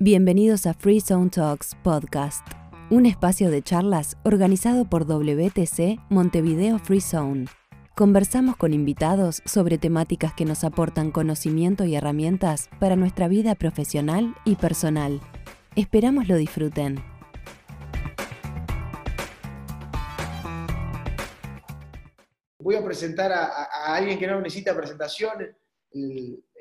Bienvenidos a Free Zone Talks Podcast, un espacio de charlas organizado por WTC Montevideo Free Zone. Conversamos con invitados sobre temáticas que nos aportan conocimiento y herramientas para nuestra vida profesional y personal. Esperamos lo disfruten. Voy a presentar a, alguien que no necesita presentación,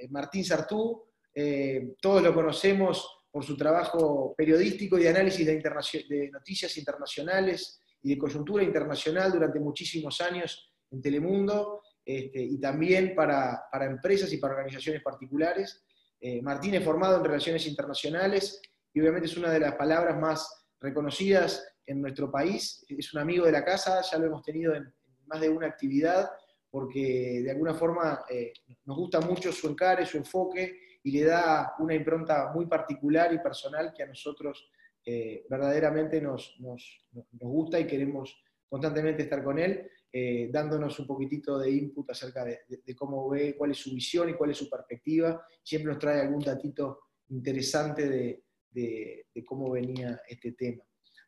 Martín Sartú. Eh, todos lo conocemos por su trabajo periodístico y de análisis de, de noticias internacionales y de coyuntura internacional durante muchísimos años en Telemundo este, y también para, para empresas y para organizaciones particulares. Eh, Martín es formado en relaciones internacionales y obviamente es una de las palabras más reconocidas en nuestro país. Es un amigo de la casa, ya lo hemos tenido en en más de una actividad porque de alguna forma eh, nos gusta mucho su encare, su enfoque y le da una impronta muy particular y personal que a nosotros eh, verdaderamente nos, nos- nos gusta y queremos constantemente estar con él, eh, dándonos un poquitito de input acerca de, de- cómo ve, cuál es su visión y cuál es su perspectiva. Siempre nos trae algún datito interesante de- de cómo venía este tema.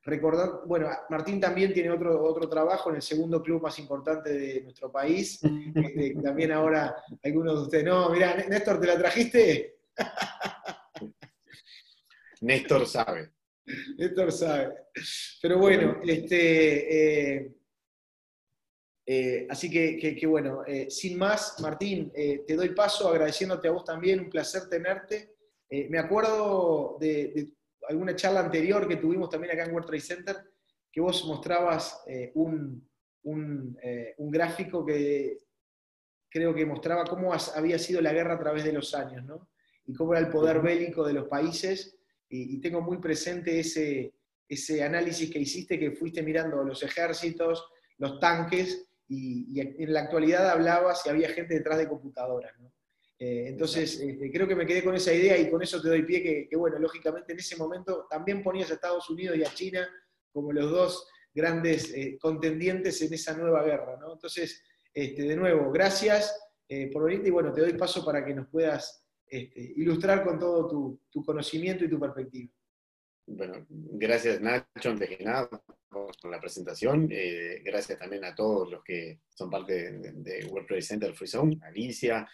Recordar, bueno, Martín también tiene otro, otro trabajo en el segundo club más importante de nuestro país. Este, también ahora algunos de ustedes, no, mirá, Néstor, ¿te la trajiste? Néstor sabe. Néstor sabe. Pero bueno, este, eh, eh, así que, que- que bueno, eh, sin más, Martín, eh, te doy paso agradeciéndote a vos también, un placer tenerte. Eh, me acuerdo de, de alguna charla anterior que tuvimos también acá en World Trade Center, que vos mostrabas eh, un, un, eh, un gráfico que creo que mostraba cómo había sido la guerra a través de los años, ¿no? Y cómo era el poder bélico de los países y, y tengo muy presente ese, ese análisis que hiciste, que fuiste mirando los ejércitos, los tanques, y, y en la actualidad hablabas y había gente detrás de computadoras. ¿no? Eh, entonces, este, creo que me quedé con esa idea y con eso te doy pie que, que, bueno, lógicamente en ese momento también ponías a Estados Unidos y a China como los dos grandes eh, contendientes en esa nueva guerra. ¿no? Entonces, este, de nuevo, gracias eh, por venirte y bueno, te doy paso para que nos puedas este, ilustrar con todo tu, tu conocimiento y tu perspectiva. Bueno, gracias Nacho, antes que nada, por la presentación. Eh, gracias también a todos los que son parte de, de World Center Free Zone, Alicia,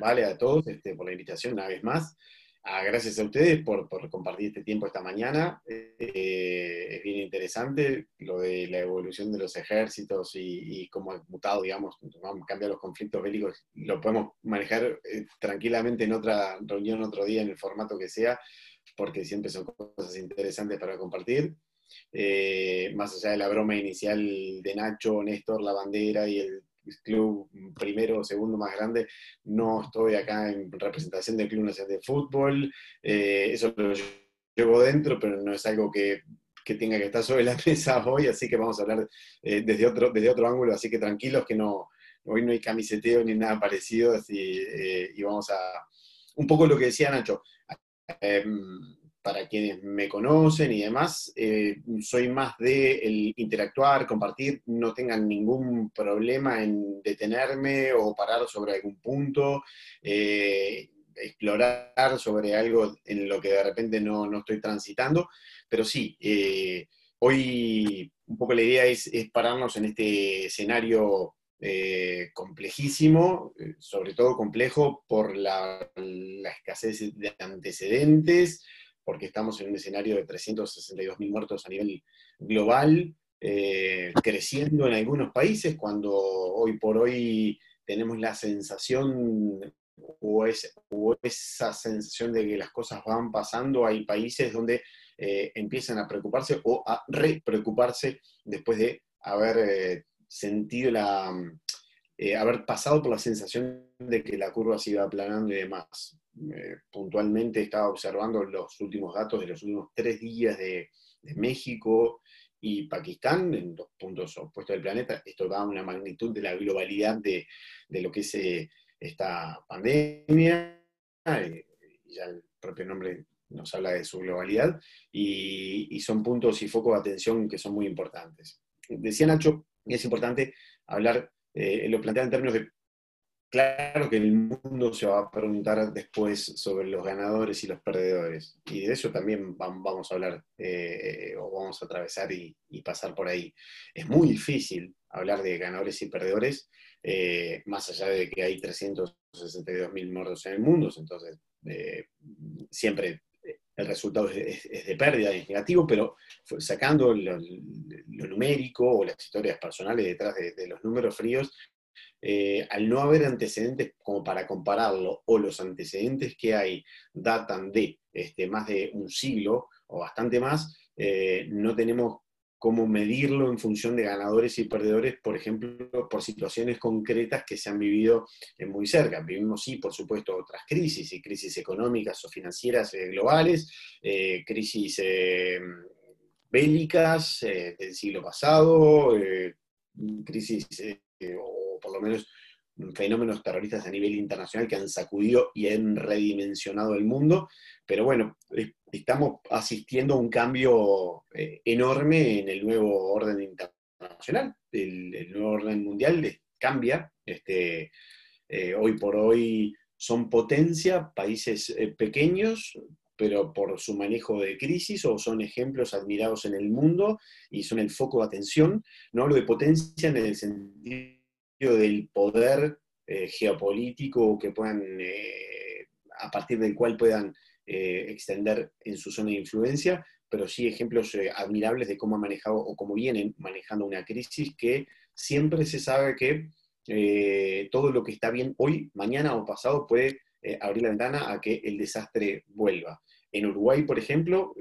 vale, a todos este, por la invitación una vez más. Ah, gracias a ustedes por, por compartir este tiempo esta mañana. Eh, es bien interesante lo de la evolución de los ejércitos y, y cómo ha mutado, digamos, cómo cambiar los conflictos bélicos. Lo podemos manejar eh, tranquilamente en otra reunión, otro día, en el formato que sea, porque siempre son cosas interesantes para compartir. Eh, más allá de la broma inicial de Nacho, Néstor, la bandera y el club primero o segundo más grande, no estoy acá en representación del Club Nacional de Fútbol, eh, eso lo llevo dentro, pero no es algo que, que, tenga que estar sobre la mesa hoy, así que vamos a hablar eh, desde, otro, desde otro ángulo, así que tranquilos que no, hoy no hay camiseteo ni nada parecido, y vamos a... Un poco lo que decía Nacho, para quienes me conocen y demás, eh, soy más de el interactuar, compartir, no tengan ningún problema en detenerme o parar sobre algún punto, eh, explorar sobre algo en lo que de repente no, no estoy transitando, pero sí, eh, hoy un poco la idea es, es pararnos en este escenario complejísimo, sobre todo complejo por la, la escasez de antecedentes, porque estamos en un escenario de 362.000 muertos a nivel global, eh, creciendo en algunos países, cuando hoy por hoy tenemos la sensación o, es, esa sensación de que las cosas van pasando, hay países donde eh, empiezan a preocuparse o a re-preocuparse después de haber eh, sentido la... Haber pasado por la sensación de que la curva se iba aplanando y demás. Puntualmente estaba observando los últimos datos de los últimos tres días de, México y Pakistán, en dos puntos opuestos del planeta. Esto da una magnitud de la globalidad de, de lo que es eh, esta pandemia. Eh, ya el propio nombre nos habla de su globalidad y, son puntos y focos de atención que son muy importantes. Decía Nacho, es importante hablar, eh, lo plantea en términos de claro que el mundo se va a preguntar después sobre los ganadores y los perdedores. Y de eso también vamos a hablar eh, o vamos a atravesar y, pasar por ahí. Es muy difícil hablar de ganadores y perdedores, eh, más allá de que hay 362.000 muertos en el mundo, entonces eh, siempre el resultado es, de pérdida, es negativo, pero sacando lo, numérico o las historias personales detrás de los números fríos, eh, al no haber antecedentes como para compararlo, o los antecedentes que hay datan de este, más de un siglo o bastante más, eh, no tenemos cómo medirlo en función de ganadores y perdedores, por ejemplo, por situaciones concretas que se han vivido muy cerca. Vivimos, sí, por supuesto, otras crisis, y crisis económicas o financieras eh, globales, crisis bélicas del siglo pasado, crisis por lo menos fenómenos terroristas a nivel internacional que han sacudido y han redimensionado el mundo, pero bueno, estamos asistiendo a un cambio eh, enorme en el nuevo orden internacional, el, nuevo orden mundial cambia, este, eh, hoy por hoy son potencia, países eh, pequeños, pero por su manejo de crisis o son ejemplos admirados en el mundo y son el foco de atención. No hablo de potencia en el sentido del poder eh, geopolítico que puedan, eh, a partir del cual puedan eh, extender en su zona de influencia, pero sí ejemplos admirables de cómo han manejado o cómo vienen manejando una crisis que siempre se sabe que todo lo que está bien hoy, mañana o pasado puede abrir la ventana a que el desastre vuelva. En Uruguay, por ejemplo,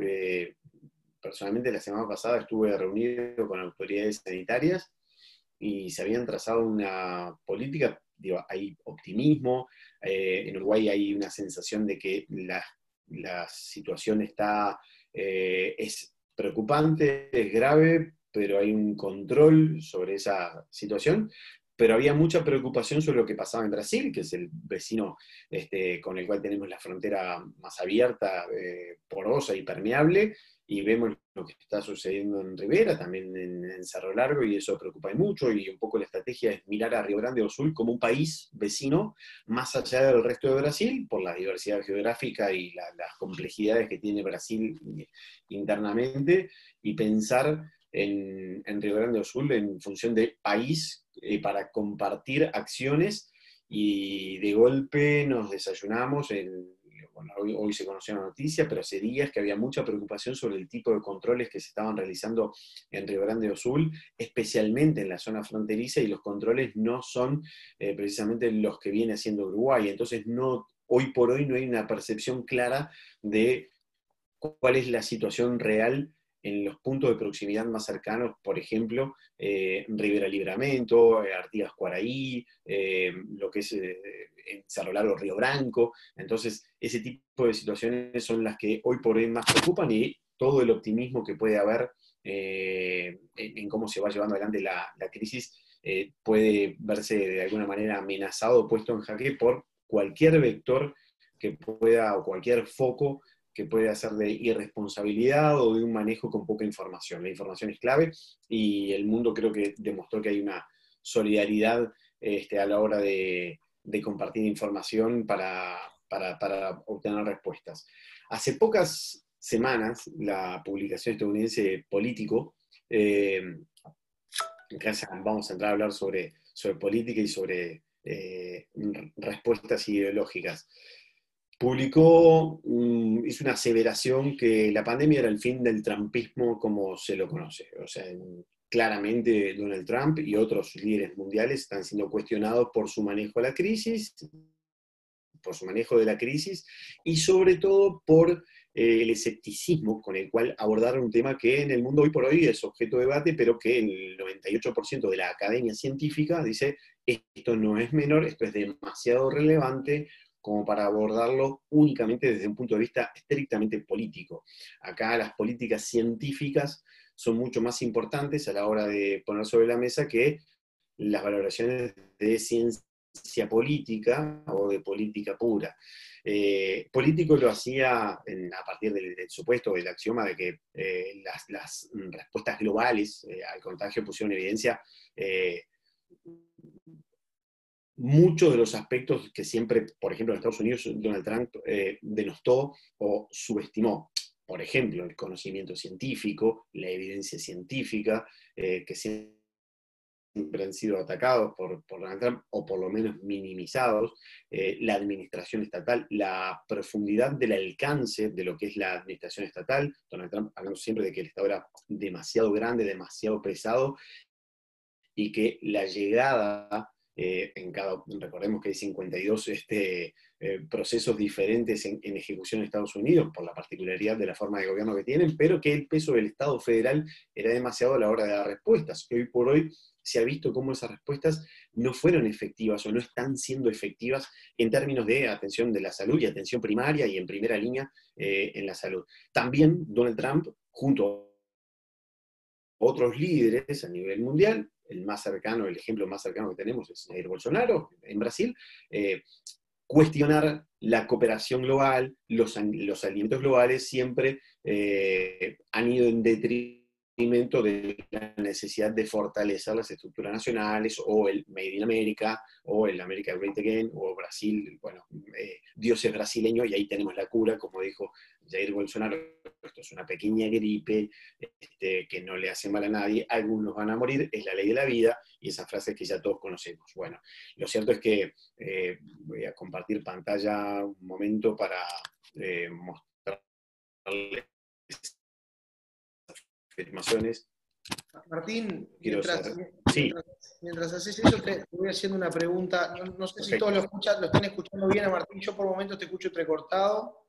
personalmente la semana pasada estuve reunido con autoridades sanitarias y se habían trazado una política, digo, hay optimismo, eh, en Uruguay hay una sensación de que la, situación está, eh, es preocupante, es grave, pero hay un control sobre esa situación, pero había mucha preocupación sobre lo que pasaba en Brasil, que es el vecino este, con el cual tenemos la frontera más abierta, eh, porosa y permeable, y vemos lo que está sucediendo en Rivera, también en, Cerro Largo, y eso preocupa mucho, y un poco la estrategia es mirar a Río Grande do Sul como un país vecino, más allá del resto de Brasil, por la diversidad geográfica y las complejidades que tiene Brasil internamente, y pensar en, Río Grande do Sul en función de país eh, para compartir acciones, y de golpe nos desayunamos en hoy, se conoció la noticia, pero hace días que había mucha preocupación sobre el tipo de controles que se estaban realizando en Río Grande do Sul, especialmente en la zona fronteriza, y los controles no son eh, precisamente los que viene haciendo Uruguay. Entonces, no, hoy por hoy no hay una percepción clara de cuál es la situación real en los puntos de proximidad más cercanos, por ejemplo, eh, Rivera Libramento, eh, Artigas Cuaraí, eh, lo que es en Cerro Largo, Río Branco. Entonces, ese tipo de situaciones son las que hoy por hoy más preocupan y todo el optimismo que puede haber en, cómo se va llevando adelante la, la crisis puede verse de alguna manera amenazado, puesto en jaque por cualquier vector que pueda o cualquier foco que puede hacer de irresponsabilidad o de un manejo con poca información. La información es clave y el mundo creo que demostró que hay una solidaridad este, a la hora de, compartir información para, obtener respuestas. Hace pocas semanas, la publicación estadounidense Político, eh, vamos a entrar a hablar sobre, política y sobre eh, respuestas ideológicas publicó, hizo una aseveración que la pandemia era el fin del trumpismo como se lo conoce. O sea, claramente Donald Trump y otros líderes mundiales están siendo cuestionados por su manejo de la crisis, por su manejo de la crisis y sobre todo por eh, el escepticismo con el cual abordaron un tema que en el mundo hoy por hoy es objeto de debate, pero que el 98% de la academia científica dice esto no es menor, esto es demasiado relevante, como para abordarlo únicamente desde un punto de vista estrictamente político. Acá las políticas científicas son mucho más importantes a la hora de poner sobre la mesa que las valoraciones de ciencia política o de política pura. Eh, político lo hacía a partir del, supuesto, del axioma de que eh, las, respuestas globales eh, al contagio pusieron en evidencia muchos de los aspectos que siempre, por ejemplo, en Estados Unidos Donald Trump eh, denostó o subestimó. Por ejemplo, el conocimiento científico, la evidencia científica, eh, que siempre han sido atacados por, Donald Trump, o por lo menos minimizados, eh, la administración estatal, la profundidad del alcance de lo que es la administración estatal. Donald Trump hablando siempre de que el Estado era demasiado grande, demasiado pesado, y que la llegada eh, recordemos que hay 52 este, eh, procesos diferentes en, ejecución en Estados Unidos por la particularidad de la forma de gobierno que tienen, pero que el peso del Estado federal era demasiado a la hora de dar respuestas. Hoy por hoy se ha visto cómo esas respuestas no fueron efectivas o no están siendo efectivas en términos de atención de la salud y atención primaria y en primera línea eh, en la salud. También Donald Trump, junto a otros líderes a nivel mundial, el más cercano, el ejemplo más cercano que tenemos es Jair Bolsonaro en Brasil, eh, cuestionar la cooperación global, los, los alimentos globales siempre eh, han ido en detrimento de la necesidad de fortalecer las estructuras nacionales o el Made in America o el America Great Again o Brasil, bueno, eh, Dios es brasileño y ahí tenemos la cura, como dijo Jair Bolsonaro, esto es una pequeña gripe este, que no le hace mal a nadie, algunos van a morir, es la ley de la vida y esa frase que ya todos conocemos. Bueno, lo cierto es que eh, voy a compartir pantalla un momento para eh, mostrarles afirmaciones. Martín, mientras, mientras, haces eso, te, voy haciendo una pregunta. No, sé si todos lo, escuchan, lo están escuchando bien a Martín. Yo por momentos te escucho entrecortado.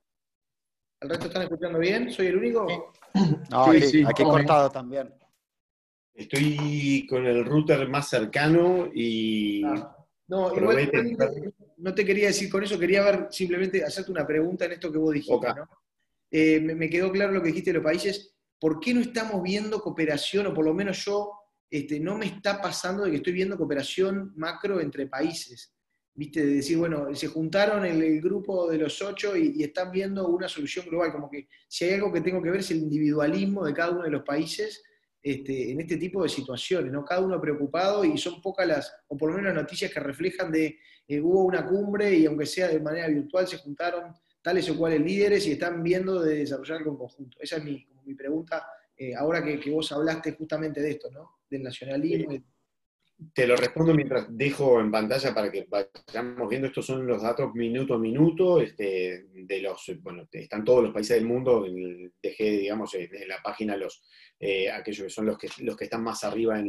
¿El resto están escuchando bien? ¿Soy el único? No, sí, sí, aquí cortado también. Estoy con el router más cercano y. Ah, no, igual, no te quería decir con eso, quería ver simplemente hacerte una pregunta en esto que vos dijiste. Eh, me, me, quedó claro lo que dijiste de los países. ¿Por qué no estamos viendo cooperación, o por lo menos yo, este, no me está pasando de que estoy viendo cooperación macro entre países? ¿Viste? De decir, bueno, se juntaron el, grupo de los ocho y, están viendo una solución global, como que si hay algo que tengo que ver es el individualismo de cada uno de los países este, en este tipo de situaciones, ¿no? Cada uno preocupado y son pocas las, o por lo menos las noticias que reflejan de eh, hubo una cumbre y aunque sea de manera virtual se juntaron tales o cuales líderes y están viendo de desarrollar algo en conjunto. Esa es mi, mi pregunta, eh, ahora que, vos hablaste justamente de esto, ¿no? Del nacionalismo. Te lo respondo mientras dejo en pantalla para que vayamos viendo. Estos son los datos minuto a minuto. Este, de los, bueno, están todos los países del mundo. Dejé, digamos, en la página los, eh, aquellos que son los que, los que están más arriba en,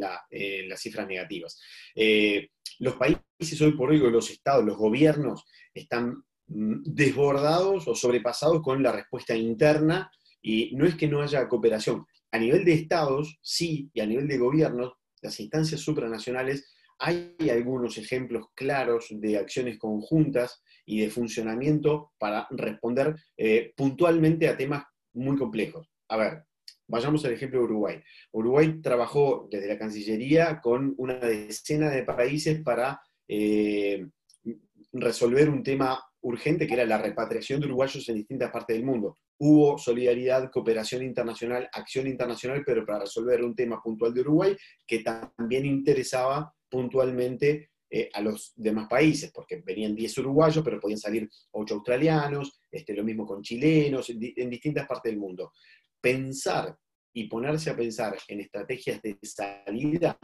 las cifras negativas. Eh, los países hoy por hoy, los estados, los gobiernos, están mm, desbordados o sobrepasados con la respuesta interna y no es que no haya cooperación. A nivel de estados, sí, y a nivel de gobiernos, las instancias supranacionales, hay algunos ejemplos claros de acciones conjuntas y de funcionamiento para responder eh, puntualmente a temas muy complejos. A ver, vayamos al ejemplo de Uruguay. Uruguay trabajó desde la Cancillería con una decena de países para eh, resolver un tema urgente que era la repatriación de uruguayos en distintas partes del mundo hubo solidaridad, cooperación internacional, acción internacional, pero para resolver un tema puntual de Uruguay que también interesaba puntualmente eh, a los demás países, porque venían 10 uruguayos, pero podían salir 8 australianos, este, lo mismo con chilenos, en distintas partes del mundo. Pensar y ponerse a pensar en estrategias de salida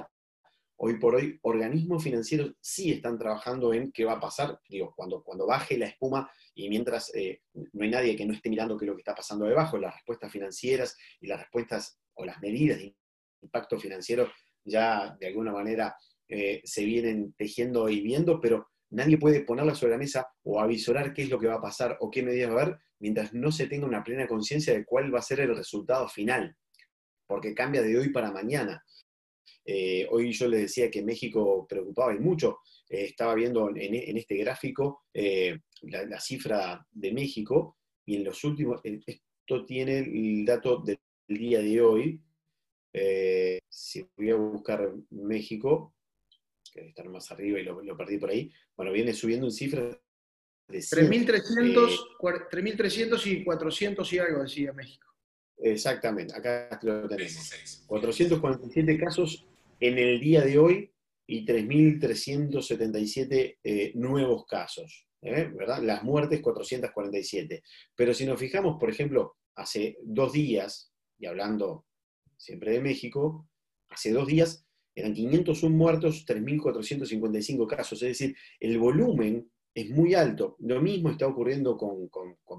hoy por hoy organismos financieros sí están trabajando en qué va a pasar, digo, cuando, cuando baje la espuma y mientras eh, no hay nadie que no esté mirando qué es lo que está pasando debajo, las respuestas financieras y las respuestas o las medidas de impacto financiero ya de alguna manera eh, se vienen tejiendo y viendo, pero nadie puede ponerla sobre la mesa o avisorar qué es lo que va a pasar o qué medidas va a haber mientras no se tenga una plena conciencia de cuál va a ser el resultado final, porque cambia de hoy para mañana. Eh, hoy yo les decía que México preocupaba y mucho. Eh, estaba viendo en, este gráfico eh, la, cifra de México y en los últimos, esto tiene el dato del día de hoy. si voy a buscar México, que debe estar más arriba y lo, perdí por ahí, bueno, viene subiendo en cifras de 3.300 y 400 y algo decía México. Exactamente, acá lo tenemos. 447 casos en el día de hoy y 3.377 eh, nuevos casos. ¿eh? ¿verdad? Las muertes 447. Pero si nos fijamos, por ejemplo, hace dos días, y hablando siempre de México, hace dos días eran 501 muertos, 3.455 casos. Es decir, el volumen es muy alto. Lo mismo está ocurriendo con,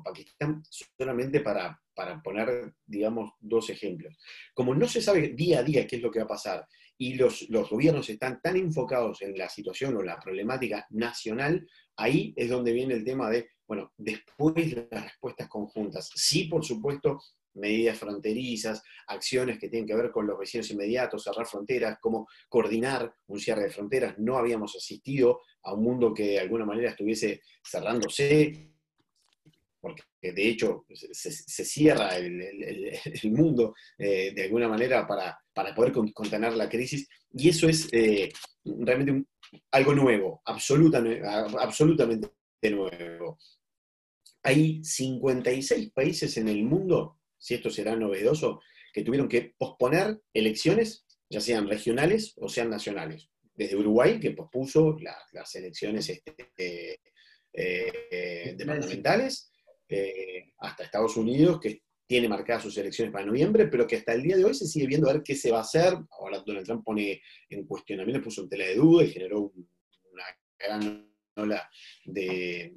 Pakistán, solamente para, para, poner, digamos, dos ejemplos. Como no se sabe día a día qué es lo que va a pasar y los, los gobiernos están tan enfocados en la situación o la problemática nacional, ahí es donde viene el tema de, bueno, después de las respuestas conjuntas. Sí, por supuesto, medidas fronterizas, acciones que tienen que ver con los vecinos inmediatos, cerrar fronteras, cómo coordinar un cierre de fronteras. No habíamos asistido a un mundo que de alguna manera estuviese cerrándose, porque de hecho se, cierra el, mundo eh, de alguna manera para, poder contener la crisis, y eso es eh, realmente algo nuevo, absolutamente, absolutamente nuevo. Hay 56 países en el mundo, si esto será novedoso, que tuvieron que posponer elecciones, ya sean regionales o sean nacionales. Desde Uruguay, que pospuso las elecciones este, eh, departamentales, eh, hasta Estados Unidos, que tiene marcadas sus elecciones para noviembre, pero que hasta el día de hoy se sigue viendo a ver qué se va a hacer. Ahora Donald Trump pone en cuestionamiento, puso en tela de duda y generó una gran ola de,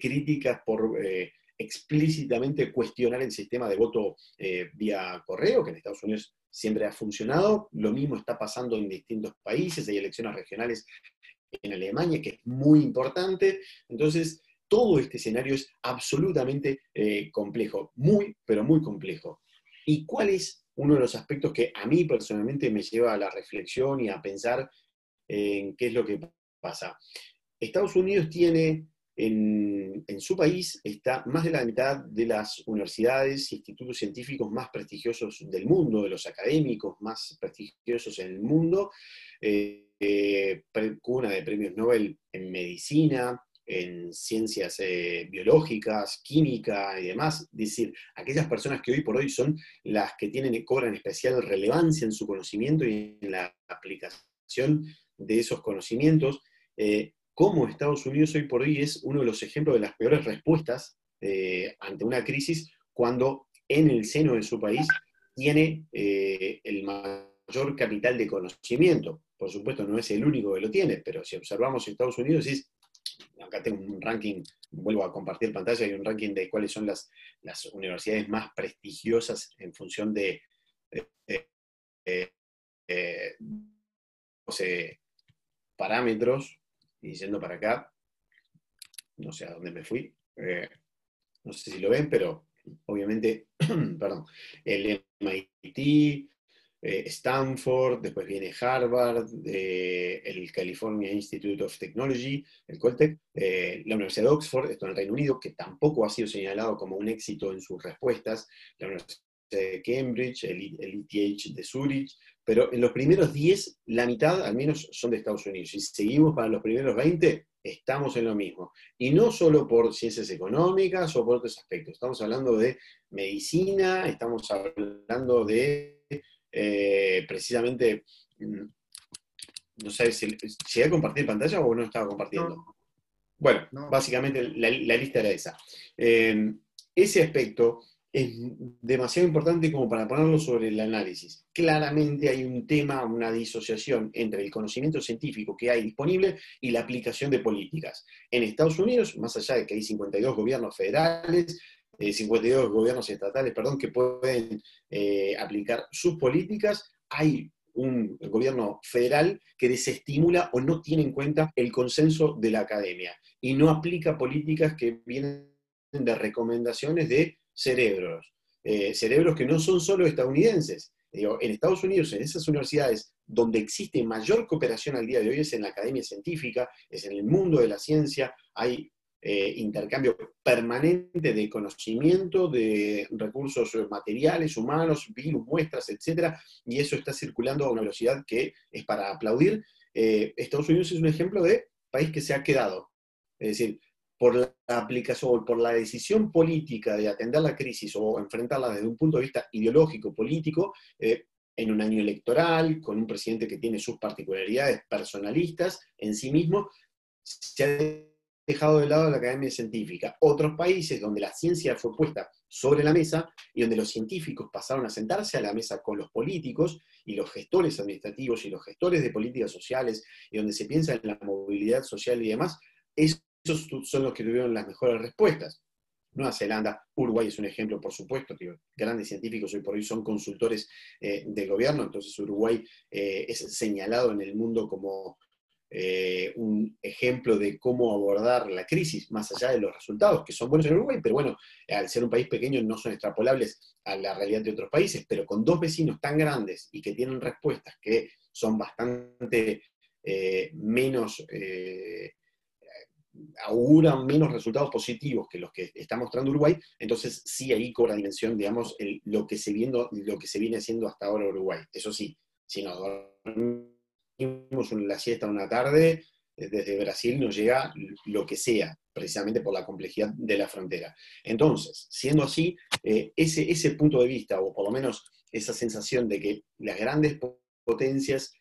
críticas por eh, explícitamente cuestionar el sistema de voto eh, vía correo, que en Estados Unidos siempre ha funcionado. Lo mismo está pasando en distintos países, hay elecciones regionales en Alemania, que es muy importante. Entonces, todo este escenario es absolutamente eh, complejo, muy, pero muy complejo. ¿Y cuál es uno de los aspectos que a mí personalmente me lleva a la reflexión y a pensar en qué es lo que pasa? Estados Unidos tiene en, su país está más de la mitad de las universidades e institutos científicos más prestigiosos del mundo, de los académicos más prestigiosos en el mundo, eh, eh, cuna de premios Nobel en medicina, en ciencias eh, biológicas, química y demás, es decir, aquellas personas que hoy por hoy son las que tienen, cobran especial relevancia en su conocimiento y en la aplicación de esos conocimientos, eh, como Estados Unidos hoy por hoy es uno de los ejemplos de las peores respuestas eh, ante una crisis cuando en el seno de su país tiene el mayor capital de conocimiento. Por supuesto, no es el único que lo tiene, pero si observamos Estados Unidos es acá tengo un ranking, vuelvo a compartir pantalla, hay un ranking de cuáles son las, universidades más prestigiosas en función de, eh, parámetros, y yendo para acá, no sé a dónde me fui, eh, no sé si lo ven, pero obviamente, perdón, el MIT, eh, Stanford, después viene Harvard, el California Institute of Technology, el Coltec, eh, la Universidad de Oxford, esto en el Reino Unido, que tampoco ha sido señalado como un éxito en sus respuestas, la Universidad de Cambridge, el, ETH de Zurich, pero en los primeros 10, la mitad al menos son de Estados Unidos. Si seguimos para los primeros 20, estamos en lo mismo. Y no solo por ciencias económicas o por otros aspectos. Estamos hablando de medicina, estamos hablando de eh, precisamente, mm, no sé si llegué a compartir pantalla o no estaba compartiendo. Bueno, básicamente la, lista era esa. Eh, ese aspecto es demasiado importante como para ponerlo sobre el análisis. Claramente hay un tema, una disociación entre el conocimiento científico que hay disponible y la aplicación de políticas. En Estados Unidos, más allá de que hay 52 gobiernos federales, 52 eh, gobiernos estatales, perdón, que pueden eh, aplicar sus políticas, hay un gobierno federal que desestimula o no tiene en cuenta el consenso de la academia y no aplica políticas que vienen de recomendaciones de cerebros, eh, cerebros que no son solo estadounidenses. en Estados Unidos, en esas universidades donde existe mayor cooperación al día de hoy es en la academia científica, es en el mundo de la ciencia, hay eh, intercambio permanente de conocimiento, de recursos materiales, humanos, virus, muestras, etc. Y eso está circulando a una velocidad que es para aplaudir. Eh, Estados Unidos es un ejemplo de país que se ha quedado. Es decir, por la aplicación, por la decisión política de atender la crisis o enfrentarla desde un punto de vista ideológico, político, eh, en un año electoral, con un presidente que tiene sus particularidades personalistas en sí mismo, se ha dejado de lado la academia científica. Otros países donde la ciencia fue puesta sobre la mesa y donde los científicos pasaron a sentarse a la mesa con los políticos y los gestores administrativos y los gestores de políticas sociales y donde se piensa en la movilidad social y demás, esos son los que tuvieron las mejores respuestas. Nueva Zelanda, Uruguay es un ejemplo, por supuesto, que grandes científicos hoy por hoy son consultores eh, del gobierno, entonces Uruguay eh, es señalado en el mundo como eh, un ejemplo de cómo abordar la crisis, más allá de los resultados, que son buenos en Uruguay, pero bueno, al ser un país pequeño no son extrapolables a la realidad de otros países, pero con dos vecinos tan grandes y que tienen respuestas que son bastante menos auguran menos resultados positivos que los que está mostrando Uruguay, entonces sí ahí cobra dimensión, digamos, lo, que se viendo, lo que se viene haciendo hasta ahora Uruguay. Eso sí, si nos la siesta una tarde, eh, desde Brasil nos llega lo que sea, precisamente por la complejidad de la frontera. Entonces, siendo así, eh, ese, ese punto de vista, o por lo menos esa sensación de que las grandes potencias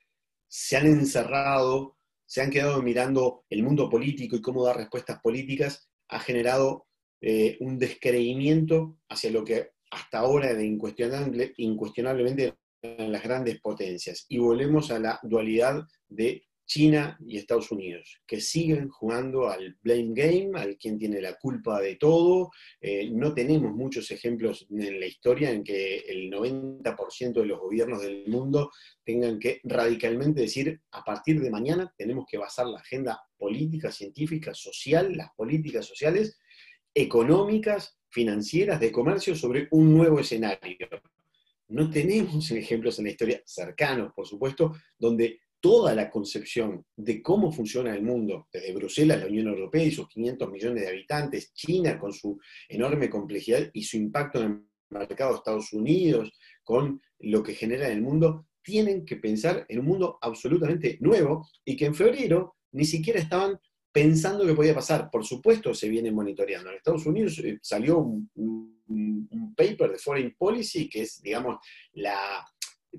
se han encerrado se han quedado mirando el mundo político y cómo dar respuestas políticas, ha generado eh, un descreimiento hacia lo que hasta ahora era incuestionable, incuestionablemente eran las grandes potencias. Y volvemos a la dualidad de China y Estados Unidos, que siguen jugando al blame game, al quien tiene la culpa de todo. Eh, no tenemos muchos ejemplos en la historia en que el 90% de los gobiernos del mundo tengan que radicalmente decir, a partir de mañana tenemos que basar la agenda política, científica, social, las políticas sociales, económicas, financieras, de comercio sobre un nuevo escenario. No tenemos ejemplos en la historia cercanos, por supuesto, donde toda la concepción de cómo funciona el mundo, desde Bruselas, la Unión Europea y sus 500 millones de habitantes, China con su enorme complejidad y su impacto en el mercado de Estados Unidos, con lo que genera en el mundo, tienen que pensar en un mundo absolutamente nuevo y que en febrero ni siquiera estaban pensando que podía pasar. Por supuesto, se viene monitoreando. En Estados Unidos eh, salió un, paper de Foreign Policy, que es, digamos, la,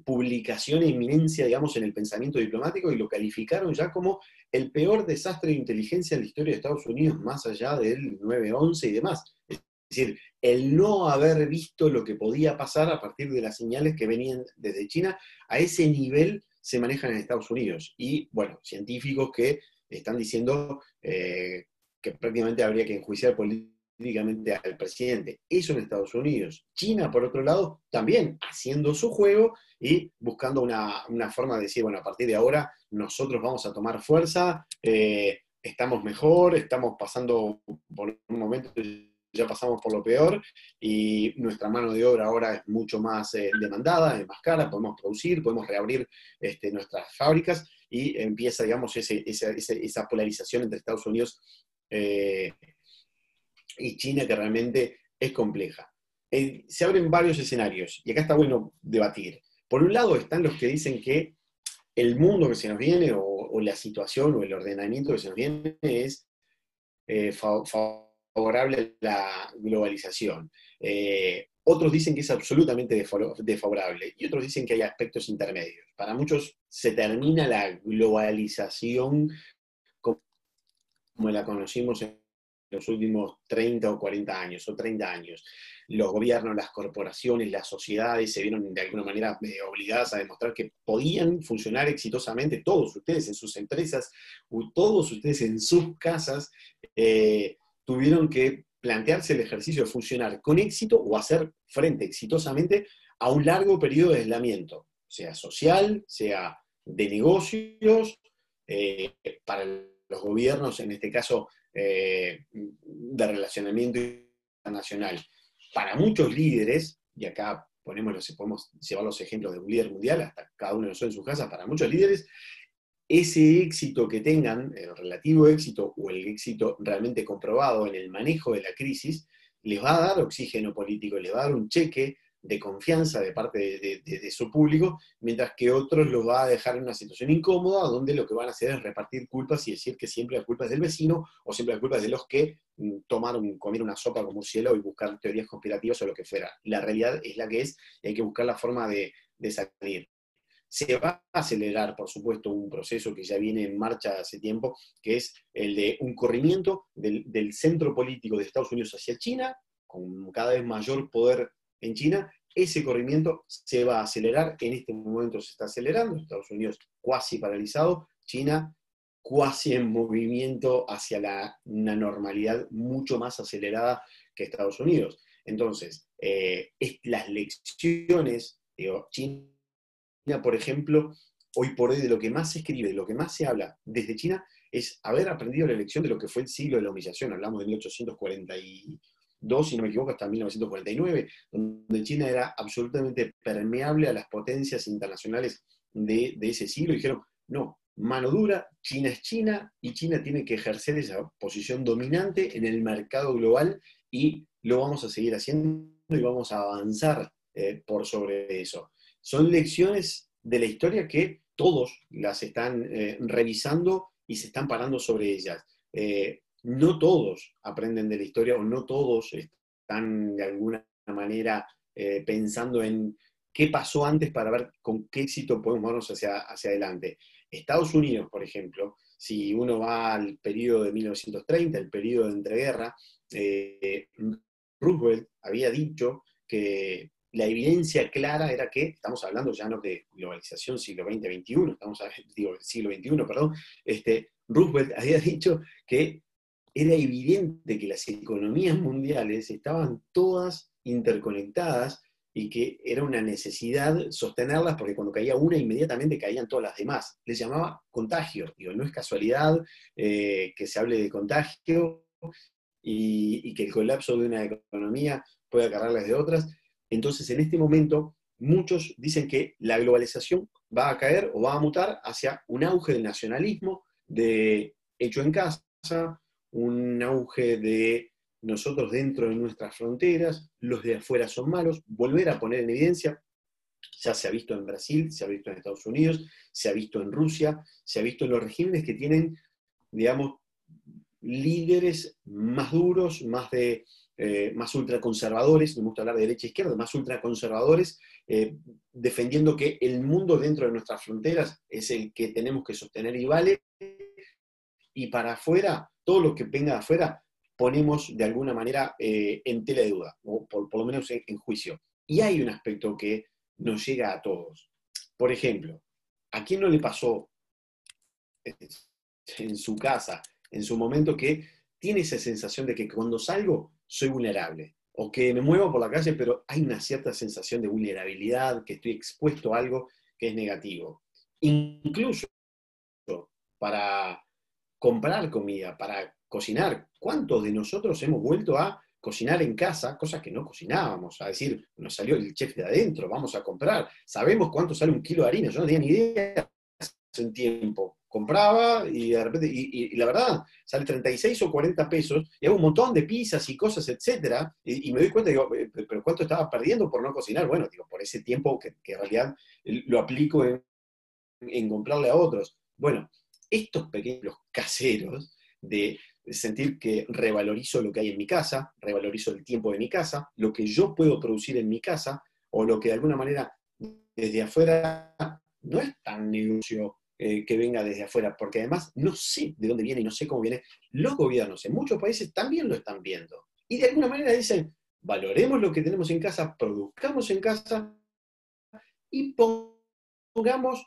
publicación e inminencia, digamos, en el pensamiento diplomático y lo calificaron ya como el peor desastre de inteligencia en la historia de Estados Unidos, más allá del 9-11 y demás. Es decir, el no haber visto lo que podía pasar a partir de las señales que venían desde China, a ese nivel se manejan en Estados Unidos. Y, bueno, científicos que están diciendo eh, que prácticamente habría que enjuiciar políticamente al presidente. Eso en Estados Unidos. China, por otro lado, también haciendo su juego y buscando una, forma de decir, bueno, a partir de ahora nosotros vamos a tomar fuerza, eh, estamos mejor, estamos pasando por un momento, ya pasamos por lo peor y nuestra mano de obra ahora es mucho más eh, demandada, es más cara, podemos producir, podemos reabrir este, nuestras fábricas y empieza, digamos, esa, polarización entre Estados Unidos eh, y China que realmente es compleja. Eh, se abren varios escenarios y acá está bueno debatir. Por un lado están los que dicen que el mundo que se nos viene o, la situación o el ordenamiento que se nos viene es eh, favorable a la globalización. Otros dicen que es absolutamente desfavorable y otros dicen que hay aspectos intermedios. Para muchos se termina la globalización como la conocimos en los últimos 30 o 40 años, o 30 años. Los gobiernos, las corporaciones, las sociedades se vieron de alguna manera eh, obligadas a demostrar que podían funcionar exitosamente, todos ustedes en sus empresas, todos ustedes en sus casas, eh, tuvieron que plantearse el ejercicio de funcionar con éxito o hacer frente exitosamente a un largo periodo de aislamiento, sea social, sea de negocios, eh, para los gobiernos, en este caso eh, de relacionamiento internacional. Para muchos líderes, y acá ponemos los, podemos llevar los ejemplos de un líder mundial, hasta cada uno de nosotros en su casa, para muchos líderes, ese éxito que tengan, el relativo éxito o el éxito realmente comprobado en el manejo de la crisis, les va a dar oxígeno político, les va a dar un cheque de confianza de parte de, su público, mientras que otros los va a dejar en una situación incómoda donde lo que van a hacer es repartir culpas y decir que siempre la culpa es del vecino o siempre la culpa es de los que mm, tomaron, comieron una sopa como cielo y buscar teorías conspirativas o lo que fuera. La realidad es la que es y hay que buscar la forma de, salir. Se va a acelerar, por supuesto, un proceso que ya viene en marcha hace tiempo, que es el de un corrimiento del, centro político de Estados Unidos hacia China, con cada vez mayor poder en China, ese corrimiento se va a acelerar, en este momento se está acelerando, Estados Unidos cuasi paralizado, China cuasi en movimiento hacia la, una normalidad mucho más acelerada que Estados Unidos. Entonces, eh, las lecciones, digo, China, por ejemplo, hoy por hoy de lo que más se escribe, de lo que más se habla desde China, es haber aprendido la lección de lo que fue el siglo de la humillación. Hablamos de 1840 y, dos, si no me equivoco, hasta 1949, donde China era absolutamente permeable a las potencias internacionales de, ese siglo. dijeron, no, mano dura, China es China y China tiene que ejercer esa posición dominante en el mercado global y lo vamos a seguir haciendo y vamos a avanzar eh, por sobre eso. Son lecciones de la historia que todos las están eh, revisando y se están parando sobre ellas. Eh, no todos aprenden de la historia o no todos están de alguna manera eh, pensando en qué pasó antes para ver con qué éxito podemos movernos hacia, hacia adelante. Estados Unidos, por ejemplo, si uno va al periodo de 1930, el periodo de entreguerra, Roosevelt había dicho que la evidencia clara era que, estamos hablando ya no de globalización siglo XX-XXI, estamos digo, siglo XXI, perdón, este, Roosevelt había dicho que era evidente que las economías mundiales estaban todas interconectadas y que era una necesidad sostenerlas porque cuando caía una inmediatamente caían todas las demás. Les llamaba contagio. Digo, no es casualidad eh, que se hable de contagio y, que el colapso de una economía pueda agarrarlas de otras. Entonces, en este momento, muchos dicen que la globalización va a caer o va a mutar hacia un auge del nacionalismo, de hecho en casa, un auge de nosotros dentro de nuestras fronteras, los de afuera son malos, volver a poner en evidencia, ya se ha visto en Brasil, se ha visto en Estados Unidos, se ha visto en Rusia, se ha visto en los regímenes que tienen, digamos, líderes más duros, más de eh, más ultraconservadores, me gusta hablar de derecha e izquierda, más ultraconservadores, eh, defendiendo que el mundo dentro de nuestras fronteras es el que tenemos que sostener y vale, y para afuera todo lo que venga de afuera ponemos de alguna manera eh, en tela de duda, o por, lo menos en, juicio. Y hay un aspecto que nos llega a todos. Por ejemplo, ¿a quién no le pasó en su casa, en su momento, que tiene esa sensación de que cuando salgo soy vulnerable? O que me muevo por la calle, pero hay una cierta sensación de vulnerabilidad, que estoy expuesto a algo que es negativo. Incluso para comprar comida, para cocinar. ¿Cuántos de nosotros hemos vuelto a cocinar en casa cosas que no cocinábamos? A decir, nos salió el chef de adentro, vamos a comprar. Sabemos cuánto sale un kilo de harina, yo no tenía ni idea hace un tiempo. Compraba y de repente, y, la verdad, sale 36 o 40 pesos, y hago un montón de pizzas y cosas, etcétera, y, me doy cuenta, digo, eh, pero ¿cuánto estaba perdiendo por no cocinar? Bueno, digo, por ese tiempo que, en realidad lo aplico en, en comprarle a otros. Bueno, estos pequeños caseros de sentir que revalorizo lo que hay en mi casa, revalorizo el tiempo de mi casa, lo que yo puedo producir en mi casa, o lo que de alguna manera desde afuera no es tan negocio eh, que venga desde afuera, porque además no sé de dónde viene y no sé cómo viene. Los gobiernos en muchos países también lo están viendo. Y de alguna manera dicen, valoremos lo que tenemos en casa, produzcamos en casa y pongamos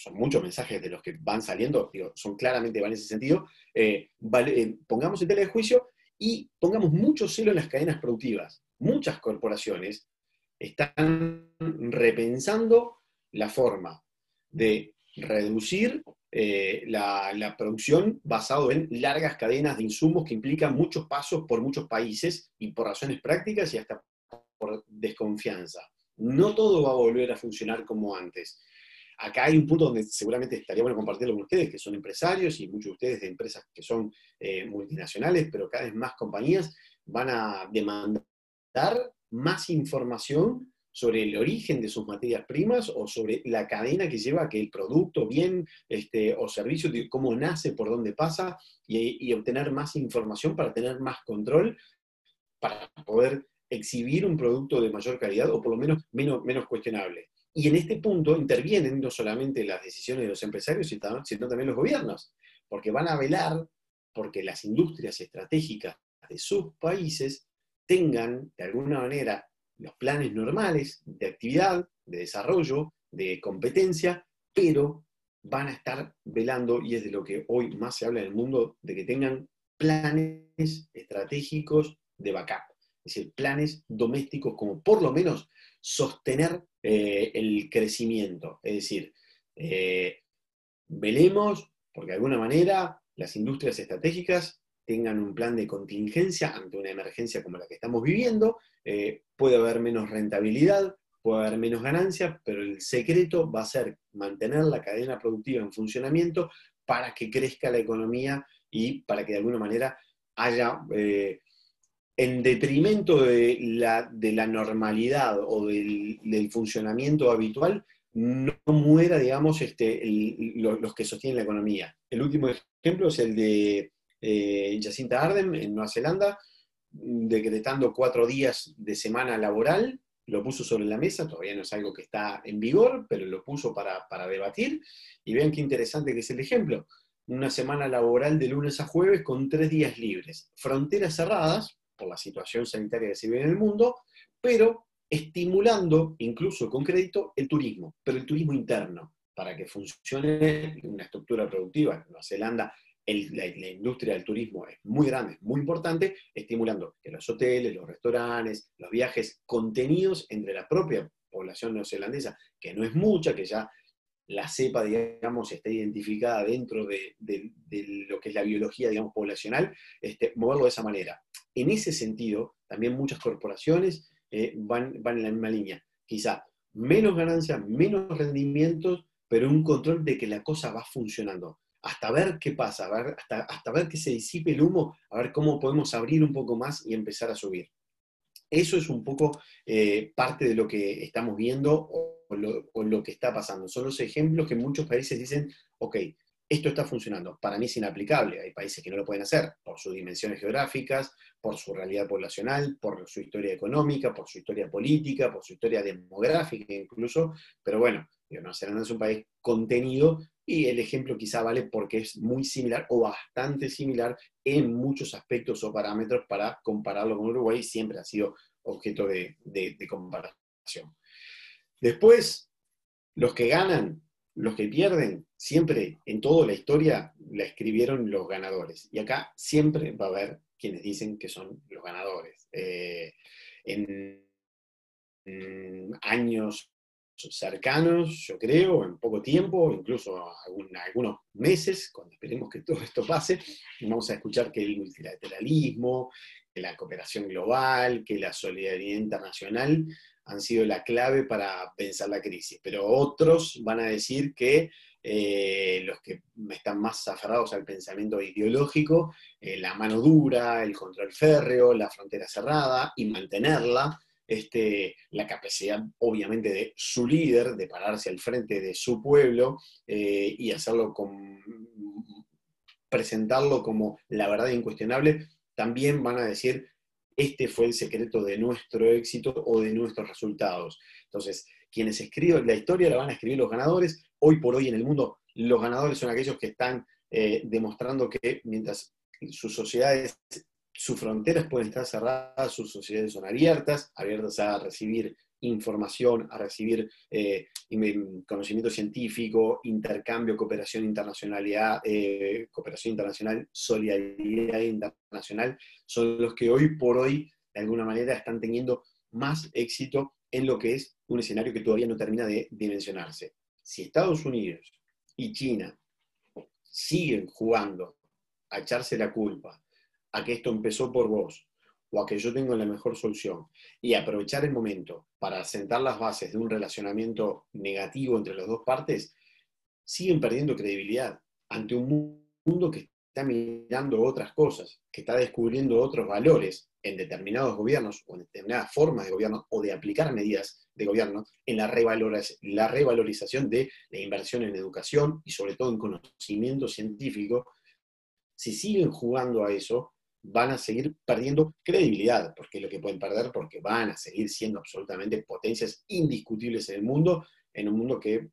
son muchos mensajes de los que van saliendo, digo, son claramente van en ese sentido, eh, eh, pongamos en tela de juicio y pongamos mucho celo en las cadenas productivas. Muchas corporaciones están repensando la forma de reducir eh, la, producción basado en largas cadenas de insumos que implican muchos pasos por muchos países y por razones prácticas y hasta por desconfianza. No todo va a volver a funcionar como antes acá hay un punto donde seguramente estaría bueno compartirlo con ustedes, que son empresarios y muchos de ustedes de empresas que son eh, multinacionales, pero cada vez más compañías van a demandar más información sobre el origen de sus materias primas o sobre la cadena que lleva a que el producto, bien este, o servicio, cómo nace, por dónde pasa, y, obtener más información para tener más control, para poder exhibir un producto de mayor calidad o por lo menos menos, menos cuestionable. Y en este punto intervienen no solamente las decisiones de los empresarios, sino también los gobiernos, porque van a velar porque las industrias estratégicas de sus países tengan, de alguna manera, los planes normales de actividad, de desarrollo, de competencia, pero van a estar velando, y es de lo que hoy más se habla en el mundo, de que tengan planes estratégicos de backup, es decir, planes domésticos como por lo menos sostener eh, el crecimiento. Es decir, eh, velemos, porque de alguna manera las industrias estratégicas tengan un plan de contingencia ante una emergencia como la que estamos viviendo, eh, puede haber menos rentabilidad, puede haber menos ganancias, pero el secreto va a ser mantener la cadena productiva en funcionamiento para que crezca la economía y para que de alguna manera haya, eh, en detrimento de la, de la normalidad o del, funcionamiento habitual, no muera, digamos, este, los que sostienen la economía. El último ejemplo es el de eh, Jacinta Ardern en Nueva Zelanda, decretando cuatro días de semana laboral, lo puso sobre la mesa, todavía no es algo que está en vigor, pero lo puso para, debatir, y vean qué interesante que es el ejemplo. Una semana laboral de lunes a jueves con tres días libres, fronteras cerradas por la situación sanitaria que se vive en el mundo, pero estimulando, incluso con crédito, el turismo, pero el turismo interno, para que funcione una estructura productiva. En Nueva Zelanda la, industria del turismo es muy grande, muy importante, estimulando que los hoteles, los restaurantes, los viajes contenidos entre la propia población neozelandesa, que no es mucha, que ya la cepa, digamos, está identificada dentro de, lo que es la biología, digamos, poblacional, este, moverlo de esa manera. En ese sentido, también muchas corporaciones eh, van, van en la misma línea. Quizá menos ganancias, menos rendimientos, pero un control de que la cosa va funcionando hasta ver qué pasa, hasta, hasta ver que se disipe el humo, a ver cómo podemos abrir un poco más y empezar a subir. Eso es un poco eh, parte de lo que estamos viendo o lo, que está pasando. Son los ejemplos que muchos países dicen, ok, esto está funcionando. Para mí es inaplicable. Hay países que no lo pueden hacer por sus dimensiones geográficas, por su realidad poblacional, por su historia económica, por su historia política, por su historia demográfica incluso. Pero bueno, Nueva es un país contenido y el ejemplo quizá vale porque es muy similar o bastante similar en muchos aspectos o parámetros para compararlo con Uruguay, siempre ha sido objeto de, comparación. Después, los que ganan, los que pierden, siempre en toda la historia la escribieron los ganadores. Y acá siempre va a haber quienes dicen que son los ganadores. Eh, en años cercanos, yo creo, en poco tiempo, incluso algunos meses, cuando esperemos que todo esto pase, vamos a escuchar que el multilateralismo, que la cooperación global, que la solidaridad internacional han sido la clave para pensar la crisis. Pero otros van a decir que eh, los que están más aferrados al pensamiento ideológico, eh, la mano dura, el control férreo, la frontera cerrada y mantenerla, este, la capacidad, obviamente, de su líder de pararse al frente de su pueblo eh, y hacerlo con, presentarlo como la verdad incuestionable, también van a decir, este fue el secreto de nuestro éxito o de nuestros resultados. Entonces, quienes escriben la historia la van a escribir los ganadores. Hoy por hoy en el mundo, los ganadores son aquellos que están eh, demostrando que mientras sus sociedades sus fronteras pueden estar cerradas, sus sociedades son abiertas, abiertas a recibir información, a recibir eh, conocimiento científico, intercambio, cooperación internacional, eh, cooperación internacional, solidaridad internacional, son los que hoy por hoy, de alguna manera, están teniendo más éxito en lo que es un escenario que todavía no termina de dimensionarse. Si Estados Unidos y China siguen jugando a echarse la culpa, a que esto empezó por vos o a que yo tengo la mejor solución. Y aprovechar el momento para sentar las bases de un relacionamiento negativo entre las dos partes, siguen perdiendo credibilidad ante un mundo que está mirando otras cosas, que está descubriendo otros valores en determinados gobiernos o en determinadas formas de gobierno o de aplicar medidas de gobierno en la, la revalorización de la inversión en educación y sobre todo en conocimiento científico, si siguen jugando a eso, van a seguir perdiendo credibilidad, porque es lo que pueden perder, porque van a seguir siendo absolutamente potencias indiscutibles en el mundo, en un mundo que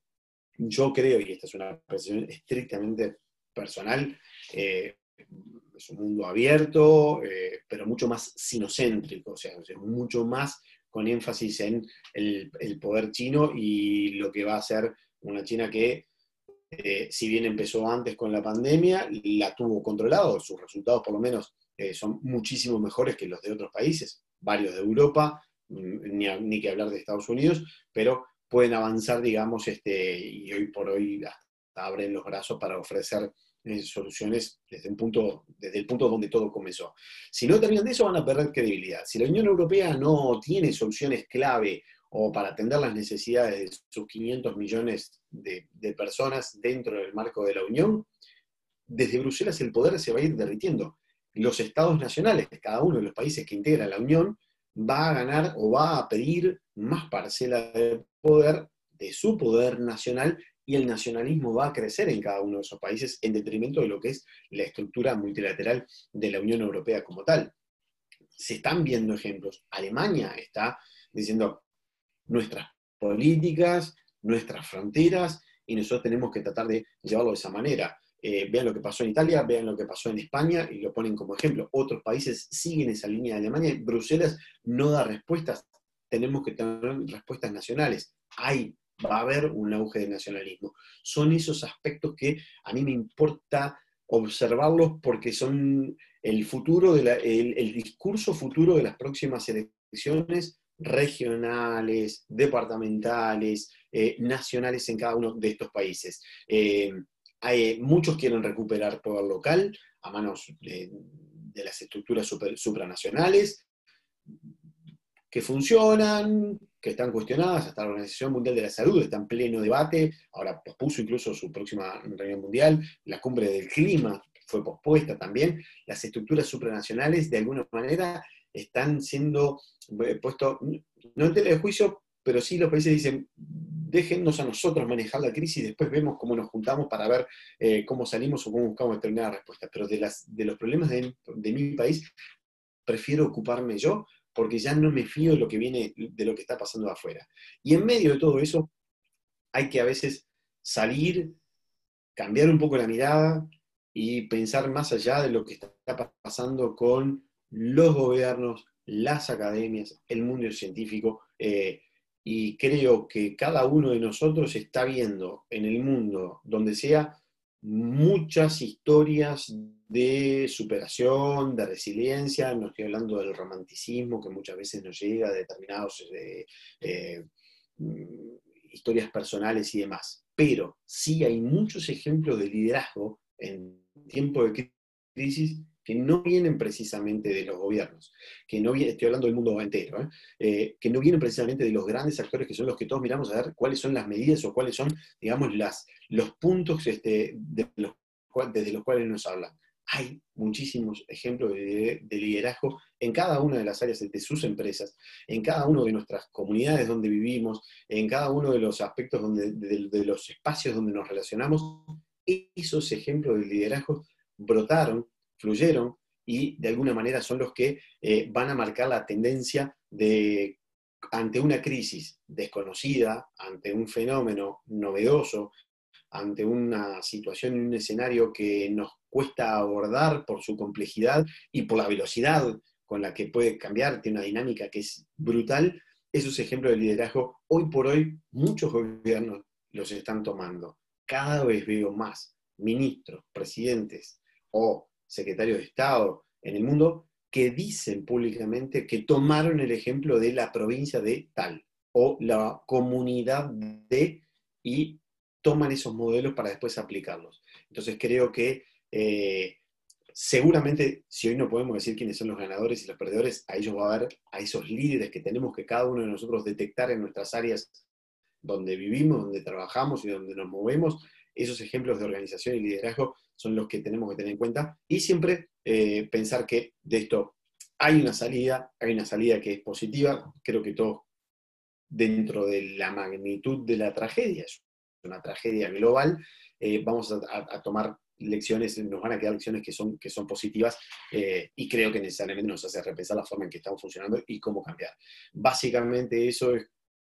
yo creo, y esta es una percepción estrictamente personal, eh, es un mundo abierto, eh, pero mucho más sinocéntrico, o sea, mucho más con énfasis en el, poder chino y lo que va a ser una China que, eh, si bien empezó antes con la pandemia, la tuvo controlado, sus resultados por lo menos eh, son muchísimo mejores que los de otros países, varios de Europa, mm, ni, ni, que hablar de Estados Unidos, pero pueden avanzar, digamos, este, y hoy por hoy abren los brazos para ofrecer eh, soluciones desde, un punto, desde el punto donde todo comenzó. Si no terminan de eso, van a perder credibilidad. Si la Unión Europea no tiene soluciones clave o para atender las necesidades de sus 500 millones de personas dentro del marco de la Unión, desde Bruselas el poder se va a ir derritiendo. Los estados nacionales, cada uno de los países que integra la Unión, va a ganar o va a pedir más parcela de poder, de su poder nacional, y el nacionalismo va a crecer en cada uno de esos países en detrimento de lo que es la estructura multilateral de la Unión Europea como tal. Se están viendo ejemplos. Alemania está diciendo nuestras políticas, nuestras fronteras, y nosotros tenemos que tratar de llevarlo de esa manera. Eh, vean lo que pasó en Italia, vean lo que pasó en España y lo ponen como ejemplo. Otros países siguen esa línea de Alemania. Bruselas no da respuestas. Tenemos que tener respuestas nacionales. Hay va a haber un auge de nacionalismo. Son esos aspectos que a mí me importa observarlos porque son el futuro, de el, discurso futuro de las próximas elecciones regionales, departamentales, eh, nacionales en cada uno de estos países. Eh, hay, muchos quieren recuperar poder local a manos de, las estructuras supranacionales, que funcionan, que están cuestionadas, hasta la Organización Mundial de la Salud está en pleno debate, ahora pospuso incluso su próxima reunión mundial, la cumbre del clima fue pospuesta también, las estructuras supranacionales de alguna manera están siendo eh, puestos, no en tela de juicio, pero sí los países dicen, déjennos a nosotros manejar la crisis y después vemos cómo nos juntamos para ver eh, cómo salimos o cómo buscamos determinadas respuestas. Pero de, las, de los problemas de, mi país, prefiero ocuparme yo porque ya no me fío de lo que viene, de lo que está pasando afuera. Y en medio de todo eso, hay que a veces salir, cambiar un poco la mirada y pensar más allá de lo que está pasando con los gobiernos, las academias, el mundo científico. Eh, y creo que cada uno de nosotros está viendo en el mundo, donde sea, muchas historias de superación, de resiliencia, no estoy hablando del romanticismo que muchas veces nos llega de determinados eh, eh, mm, historias personales y demás, pero sí hay muchos ejemplos de liderazgo en tiempo de crisis que no vienen precisamente de los gobiernos, que no estoy hablando del mundo entero, ¿eh? Eh, que no vienen precisamente de los grandes actores que son los que todos miramos a ver cuáles son las medidas o cuáles son, digamos, las, los puntos este, desde los cuales nos hablan. Hay muchísimos ejemplos de, liderazgo en cada una de las áreas de sus empresas, en cada una de nuestras comunidades donde vivimos, en cada uno de los aspectos donde, de los espacios donde nos relacionamos. Esos ejemplos de liderazgo brotaron fluyeron y de alguna manera son los que eh, van a marcar la tendencia de, ante una crisis desconocida, ante un fenómeno novedoso, ante una situación y un escenario que nos cuesta abordar por su complejidad y por la velocidad con la que puede cambiar, tiene una dinámica que es brutal, esos ejemplos de liderazgo, hoy por hoy muchos gobiernos los están tomando. Cada vez veo más ministros, presidentes o secretarios de Estado en el mundo que dicen públicamente que tomaron el ejemplo de la provincia de tal o la comunidad de y toman esos modelos para después aplicarlos. Entonces creo que eh, seguramente, si hoy no podemos decir quiénes son los ganadores y los perdedores, a ellos va a haber, a esos líderes que tenemos que cada uno de nosotros detectar en nuestras áreas donde vivimos, donde trabajamos y donde nos movemos, esos ejemplos de organización y liderazgo son los que tenemos que tener en cuenta y siempre eh, pensar que de esto hay una salida, hay una salida que es positiva, creo que todos dentro de la magnitud de la tragedia, es una tragedia global, eh, vamos a, tomar lecciones, nos van a quedar lecciones que son, que son positivas eh, y creo que necesariamente nos hace repensar la forma en que estamos funcionando y cómo cambiar. Básicamente eso es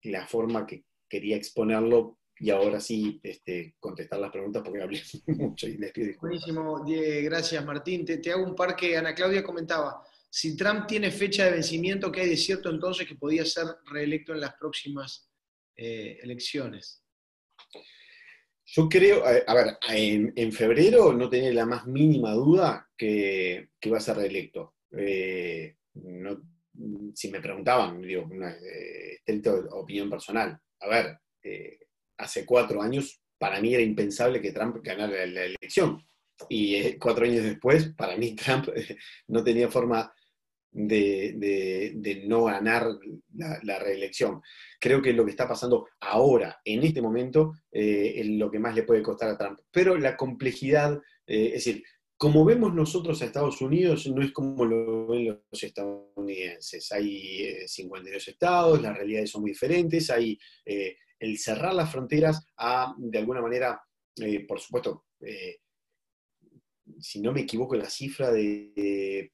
la forma que quería exponerlo y ahora sí este, contestar las preguntas porque hablé mucho y les pido disculpas. Buenísimo, gracias Martín. Te, te, hago un par que Ana Claudia comentaba. Si Trump tiene fecha de vencimiento, ¿qué hay de cierto entonces que podía ser reelecto en las próximas eh, elecciones? Yo creo, a, ver, en, febrero no tenía la más mínima duda que, que va a ser reelecto. Eh, si me preguntaban, digo, una eh, opinión personal, a ver, eh, hace cuatro años para mí era impensable que Trump ganara la, elección. Y cuatro años después, para mí Trump no tenía forma de, no ganar la, reelección. Creo que lo que está pasando ahora, en este momento, eh, es lo que más le puede costar a Trump. Pero la complejidad, eh, es decir, como vemos nosotros a Estados Unidos, no es como lo ven los estadounidenses. Hay 52 eh, estados, las realidades son muy diferentes, hay el cerrar las fronteras a, de alguna manera, por supuesto, si no me equivoco, la cifra de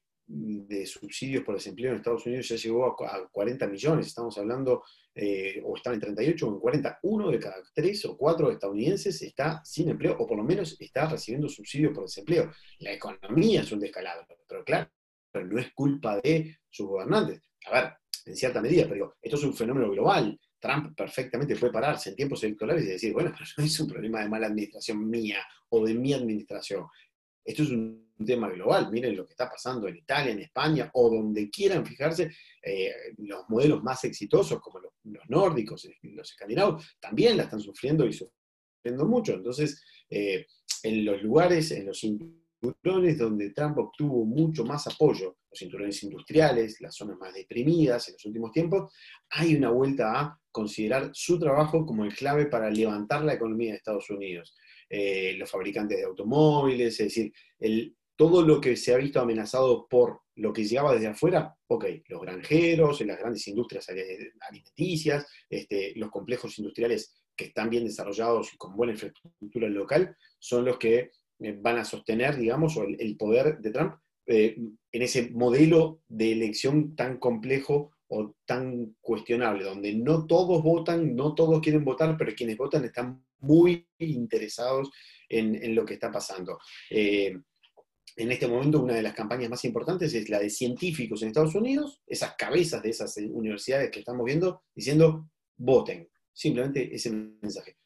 subsidios por desempleo en Estados Unidos ya llegó a, 40 millones. Estamos hablando, eh, o están en 38 o en 40. Uno de cada tres o cuatro estadounidenses está sin empleo, o por lo menos está recibiendo subsidios por desempleo. La economía es un descalabro, pero claro, no es culpa de sus gobernantes. A ver, en cierta medida, pero esto es un fenómeno global. Trump perfectamente puede pararse en tiempos electorales y decir, bueno, pero no es un problema de mala administración mía o de mi administración. Esto es un tema global. Miren lo que está pasando en Italia, en España, o donde quieran fijarse, eh, los modelos más exitosos, como los, nórdicos, los escandinavos, también la están sufriendo y sufriendo mucho. Entonces, eh, en los lugares, en los cinturones donde Trump obtuvo mucho más apoyo, los cinturones industriales, las zonas más deprimidas en los últimos tiempos, hay una vuelta a considerar su trabajo como el clave para levantar la economía de Estados Unidos. Eh, los fabricantes de automóviles, es decir, todo lo que se ha visto amenazado por lo que llegaba desde afuera, ok, los granjeros, las grandes industrias alimenticias, este, los complejos industriales que están bien desarrollados y con buena infraestructura local, son los que van a sostener, digamos, el, poder de Trump eh, en ese modelo de elección tan complejo o tan cuestionable, donde no todos votan, no todos quieren votar, pero quienes votan están muy interesados en, lo que está pasando. Eh, en este momento una de las campañas más importantes es la de científicos en Estados Unidos, esas cabezas de esas universidades que estamos viendo, diciendo, voten. Simplemente ese mensaje.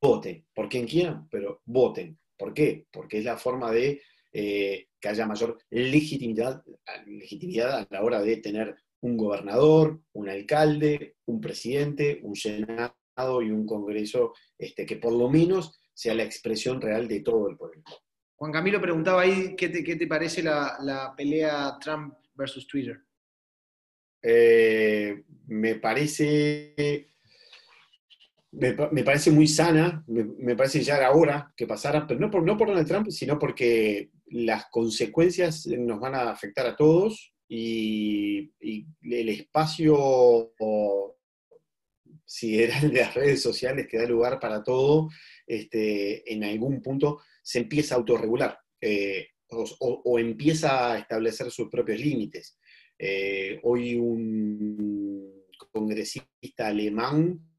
Voten, por quien quieran, pero voten. ¿Por qué? Porque es la forma de eh, que haya mayor legitimidad, legitimidad a la hora de tener un gobernador, un alcalde, un presidente, un senado y un Congreso este, que por lo menos sea la expresión real de todo el pueblo. Juan Camilo preguntaba ahí qué te, parece la, pelea Trump versus Twitter. Eh, me parece me, parece muy sana, me, parece ya era hora que pasara, pero no por, no por Donald Trump, sino porque las consecuencias nos van a afectar a todos y, el espacio si eran las redes sociales que da lugar para todo, este, en algún punto se empieza a autorregular eh, o, empieza a establecer sus propios límites. Eh, hoy un congresista alemán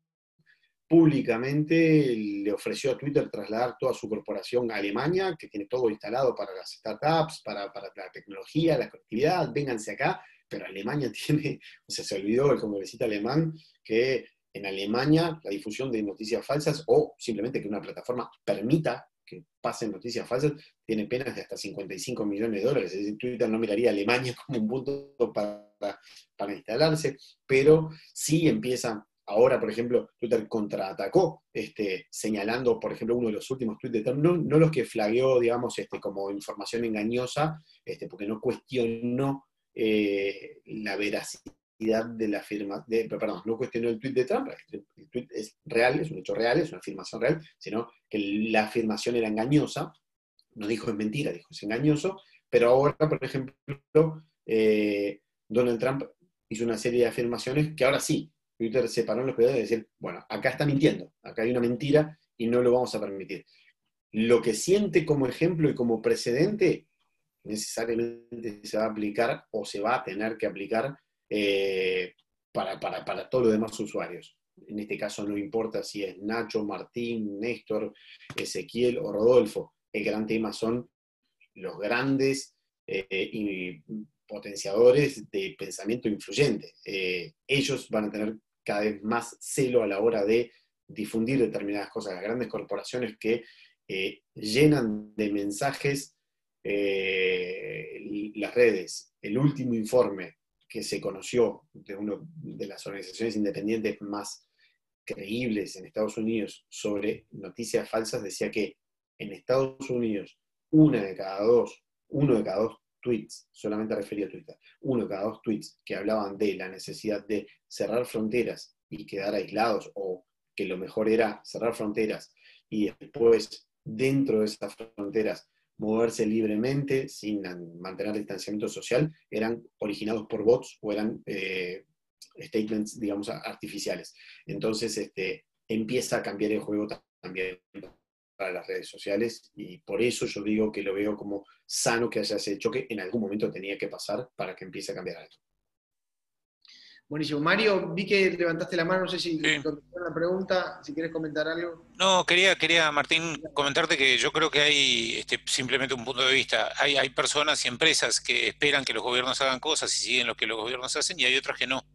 públicamente le ofreció a Twitter trasladar toda su corporación a Alemania, que tiene todo instalado para las startups, para, para la tecnología, la conectividad, vénganse acá, pero Alemania tiene, o sea, se olvidó el congresista alemán que en Alemania la difusión de noticias falsas o simplemente que una plataforma permita que pasen noticias falsas tiene penas de hasta 55 millones de dólares. Es decir, Twitter no miraría a Alemania como un punto para, para instalarse, pero sí empieza Ahora, por ejemplo, Twitter contraatacó, este, señalando, por ejemplo, uno de los últimos tweets de Trump, no, los que flagueó, digamos, este, como información engañosa, este, porque no cuestionó eh, la veracidad de la firma, perdón, no cuestionó el tweet de Trump, el tweet es real, es un hecho real, es una afirmación real, sino que la afirmación era engañosa, no dijo es mentira, dijo es engañoso, pero ahora, por ejemplo, eh, Donald Trump hizo una serie de afirmaciones que ahora sí, Twitter se paró en los pedados de decir, bueno, acá está mintiendo, acá hay una mentira y no lo vamos a permitir. Lo que siente como ejemplo y como precedente necesariamente se va a aplicar o se va a tener que aplicar eh, para, para, todos los demás usuarios. En este caso no importa si es Nacho, Martín, Néstor, Ezequiel o Rodolfo. El gran tema son los grandes eh, y potenciadores de pensamiento influyente. Eh, ellos van a tener cada vez más celo a la hora de difundir determinadas cosas. Las grandes corporaciones que eh, llenan de mensajes las redes. El último informe que se conoció de una de las organizaciones independientes más creíbles en Estados Unidos sobre noticias falsas decía que en Estados Unidos una de cada dos, uno de cada dos tweets, solamente refería a Twitter, uno de cada dos tweets que hablaban de la necesidad de cerrar fronteras y quedar aislados, o que lo mejor era cerrar fronteras y después dentro de esas fronteras moverse libremente sin mantener distanciamiento social, eran originados por bots o eran eh, statements, digamos, artificiales. Entonces, este, empieza a cambiar el juego también para las redes sociales y por eso yo digo que lo veo como sano que haya ese choque, en algún momento tenía que pasar para que empiece a cambiar algo. Buenísimo. Mario, vi que levantaste la mano, no sé si sí. la pregunta, si quieres comentar algo. No, quería, quería, Martín, comentarte que yo creo que hay este, simplemente un punto de vista. Hay, hay personas y empresas que esperan que los gobiernos hagan cosas y siguen lo que los gobiernos hacen y hay otras que no.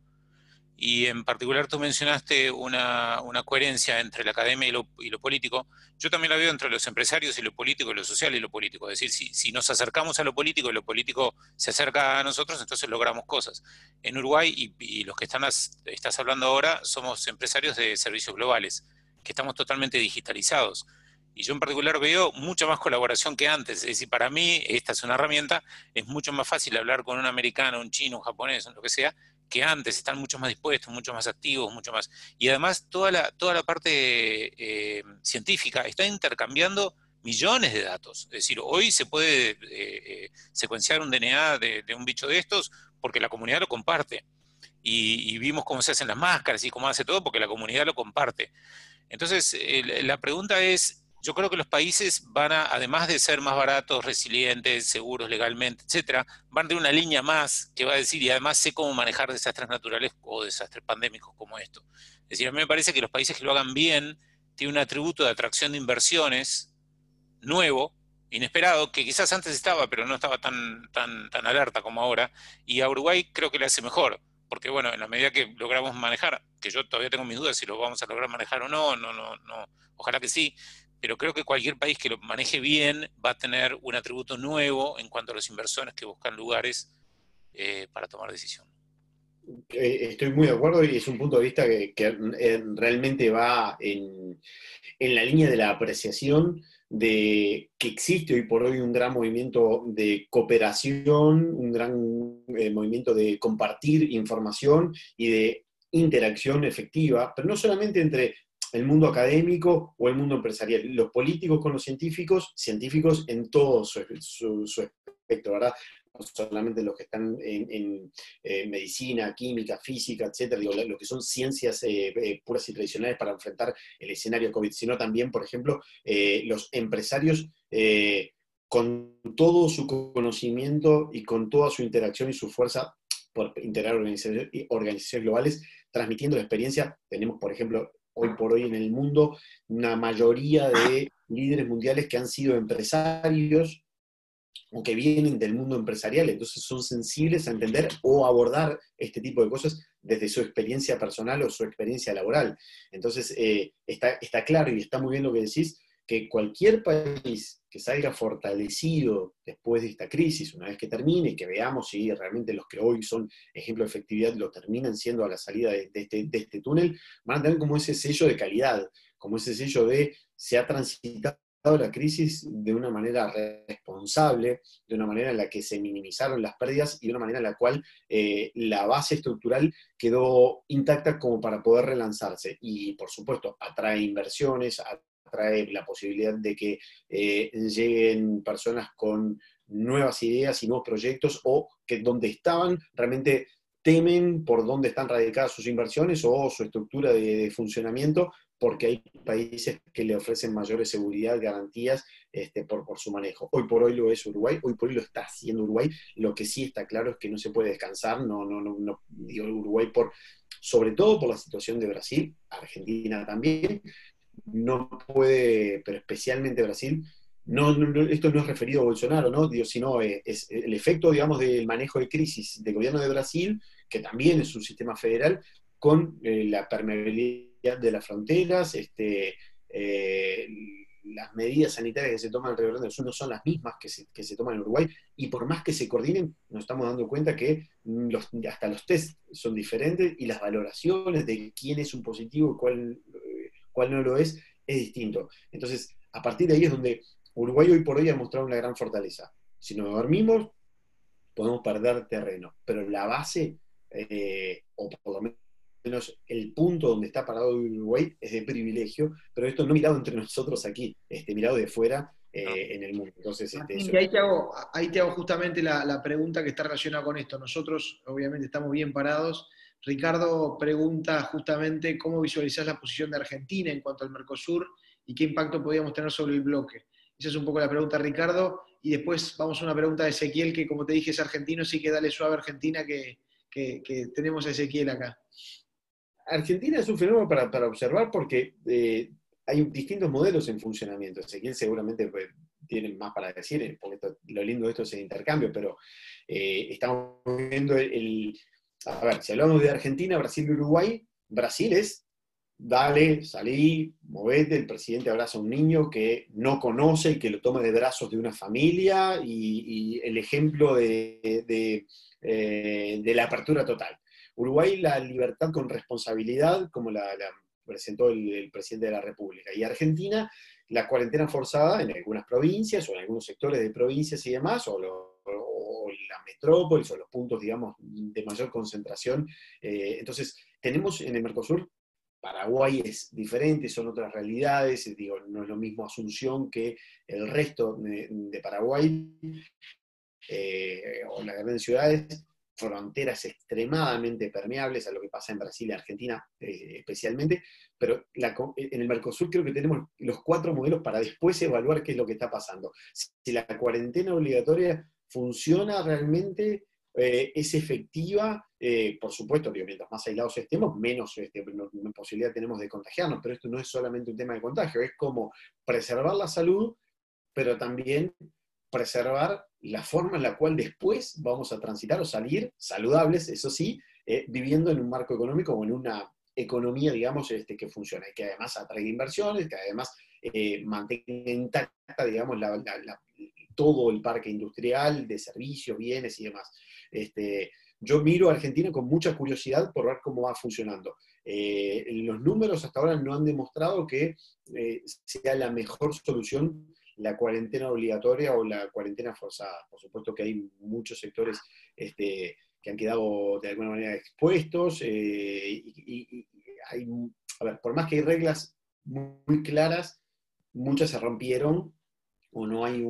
Y en particular tú mencionaste una, coherencia entre la academia y lo, y lo, político. Yo también la veo entre los empresarios y lo político, y lo social y lo político. Es decir, si, si, nos acercamos a lo político y lo político se acerca a nosotros, entonces logramos cosas. En Uruguay, y, los que están estás hablando ahora, somos empresarios de servicios globales, que estamos totalmente digitalizados. Y yo en particular veo mucha más colaboración que antes. Es decir, para mí esta es una herramienta, es mucho más fácil hablar con un americano, un chino, un japonés, lo que sea, que antes, están mucho más dispuestos, mucho más activos, mucho más. Y además toda la, toda la parte eh, científica está intercambiando millones de datos. Es decir, hoy se puede eh, eh, secuenciar un DNA de, un bicho de estos porque la comunidad lo comparte. Y, vimos cómo se hacen las máscaras y cómo hace todo porque la comunidad lo comparte. Entonces, la pregunta es, yo creo que los países van a, además de ser más baratos, resilientes, seguros legalmente, etcétera, van a tener una línea más que va a decir, y además sé cómo manejar desastres naturales o desastres pandémicos como esto. Es decir, a mí me parece que los países que lo hagan bien tienen un atributo de atracción de inversiones nuevo, inesperado, que quizás antes estaba, pero no estaba tan, tan, tan alerta como ahora, y a Uruguay creo que le hace mejor, porque bueno, en la medida que logramos manejar, que yo todavía tengo mis dudas si lo vamos a lograr manejar o no, no, no, no, ojalá que sí, pero creo que cualquier país que lo maneje bien va a tener un atributo nuevo en cuanto a los inversores que buscan lugares eh, para tomar decisión. Eh, estoy muy de acuerdo y es un punto de vista que, eh, realmente va en, la línea de la apreciación de que existe hoy por hoy un gran movimiento de cooperación, un gran movimiento de compartir información y de interacción efectiva, pero no solamente entre el mundo académico o el mundo empresarial, los políticos con los científicos, científicos en todo su, espectro, ¿verdad? No solamente los que están en, eh, medicina, química, física, etcétera, digo, lo que son ciencias eh, eh, puras y tradicionales para enfrentar el escenario COVID, sino también, por ejemplo, los empresarios con todo su conocimiento y con toda su interacción y su fuerza por integrar organizaciones globales, transmitiendo la experiencia. Tenemos, por ejemplo, hoy por hoy en el mundo una mayoría de líderes mundiales que han sido empresarios o que vienen del mundo empresarial, entonces son sensibles a entender o abordar este tipo de cosas desde su experiencia personal o su experiencia laboral. Entonces, eh, está, está claro y está muy bien lo que decís, que cualquier país que salga fortalecido después de esta crisis, una vez que termine, que veamos si realmente los que hoy son ejemplo de efectividad lo terminan siendo a la salida de, este, de este túnel, van a tener como ese sello de calidad, como ese sello de se ha transitado la crisis de una manera responsable, de una manera en la que se minimizaron las pérdidas y de una manera en la cual eh, la base estructural quedó intacta como para poder relanzarse. Y por supuesto, atrae inversiones, trae la posibilidad de que eh, lleguen personas con nuevas ideas y nuevos proyectos o que donde estaban realmente temen por dónde están radicadas sus inversiones o su estructura de, funcionamiento, porque hay países que le ofrecen mayores seguridad, garantías este, por, por, su manejo. Hoy por hoy lo es Uruguay, hoy por hoy lo está haciendo Uruguay. Lo que sí está claro es que no se puede descansar, no, no, no, no digo Uruguay por, sobre todo por la situación de Brasil, Argentina también, no puede, pero especialmente Brasil, no, esto no es referido a Bolsonaro, ¿no? sino eh, es, el efecto, digamos, del manejo de crisis del gobierno de Brasil, que también es un sistema federal, con eh, la permeabilidad de las fronteras, este, eh, las medidas sanitarias que se toman alrededor del sur no son las mismas que se, que se, toman en Uruguay, y por más que se coordinen, nos estamos dando cuenta que los, hasta los test son diferentes y las valoraciones de quién es un positivo y cuál, cuál no lo es, es distinto. Entonces, a partir de ahí es donde Uruguay hoy por hoy ha mostrado una gran fortaleza. Si nos dormimos, podemos perder terreno, pero la base, eh, o por lo menos el punto donde está parado Uruguay, es de privilegio, pero esto no mirado entre nosotros aquí, este, mirado de fuera eh, en el mundo. Entonces, este, ahí, te hago, ahí, te hago, justamente la, la, pregunta que está relacionada con esto. Nosotros, obviamente, estamos bien parados. Ricardo pregunta justamente cómo visualizás la posición de Argentina en cuanto al Mercosur y qué impacto podríamos tener sobre el bloque. Esa es un poco la pregunta, Ricardo. Y después vamos a una pregunta de Ezequiel, que como te dije es argentino, sí que dale suave a Argentina, que, tenemos a Ezequiel acá. Argentina es un fenómeno para, observar porque eh, hay distintos modelos en funcionamiento. Ezequiel seguramente pues, tiene más para decir, eh, porque lo lindo de esto es el intercambio, pero eh, estamos viendo el, A ver, si hablamos de Argentina, Brasil y Uruguay, Brasil es dale, salí, movete, el presidente abraza a un niño que no conoce y que lo toma de brazos de una familia y, el ejemplo de, eh, de, la apertura total. Uruguay, la libertad con responsabilidad, como la, presentó el, presidente de la República. Y Argentina, la cuarentena forzada en algunas provincias o en algunos sectores de provincias y demás, o, las metrópolis o los puntos, digamos, de mayor concentración. Eh, entonces, tenemos en el Mercosur Paraguay es diferente, son otras realidades, digo, no es lo mismo Asunción que el resto de, Paraguay, eh, o las grandes ciudades, fronteras extremadamente permeables a lo que pasa en Brasil y Argentina eh, especialmente, pero en el Mercosur creo que tenemos los cuatro modelos para después evaluar qué es lo que está pasando. Si la cuarentena obligatoria funciona realmente eh, es efectiva, eh, por supuesto mientras más aislados estemos, menos este, posibilidad tenemos de contagiarnos, pero esto no es solamente un tema de contagio, es como preservar la salud, pero también preservar la forma en la cual después vamos a transitar o salir saludables, eso sí, eh, viviendo en un marco económico o en una economía, digamos, este, que funcione, que además atraiga inversiones, que además mantenga intacta, digamos, todo el parque industrial de servicios, bienes y demás. Este, yo miro a Argentina con mucha curiosidad por ver cómo va funcionando. Eh, los números hasta ahora no han demostrado que eh, sea la mejor solución la cuarentena obligatoria o la cuarentena forzada. Por supuesto que hay muchos sectores este, que han quedado de alguna manera expuestos eh, y, hay, a ver, por más que hay reglas muy, claras, muchas se rompieron o no hay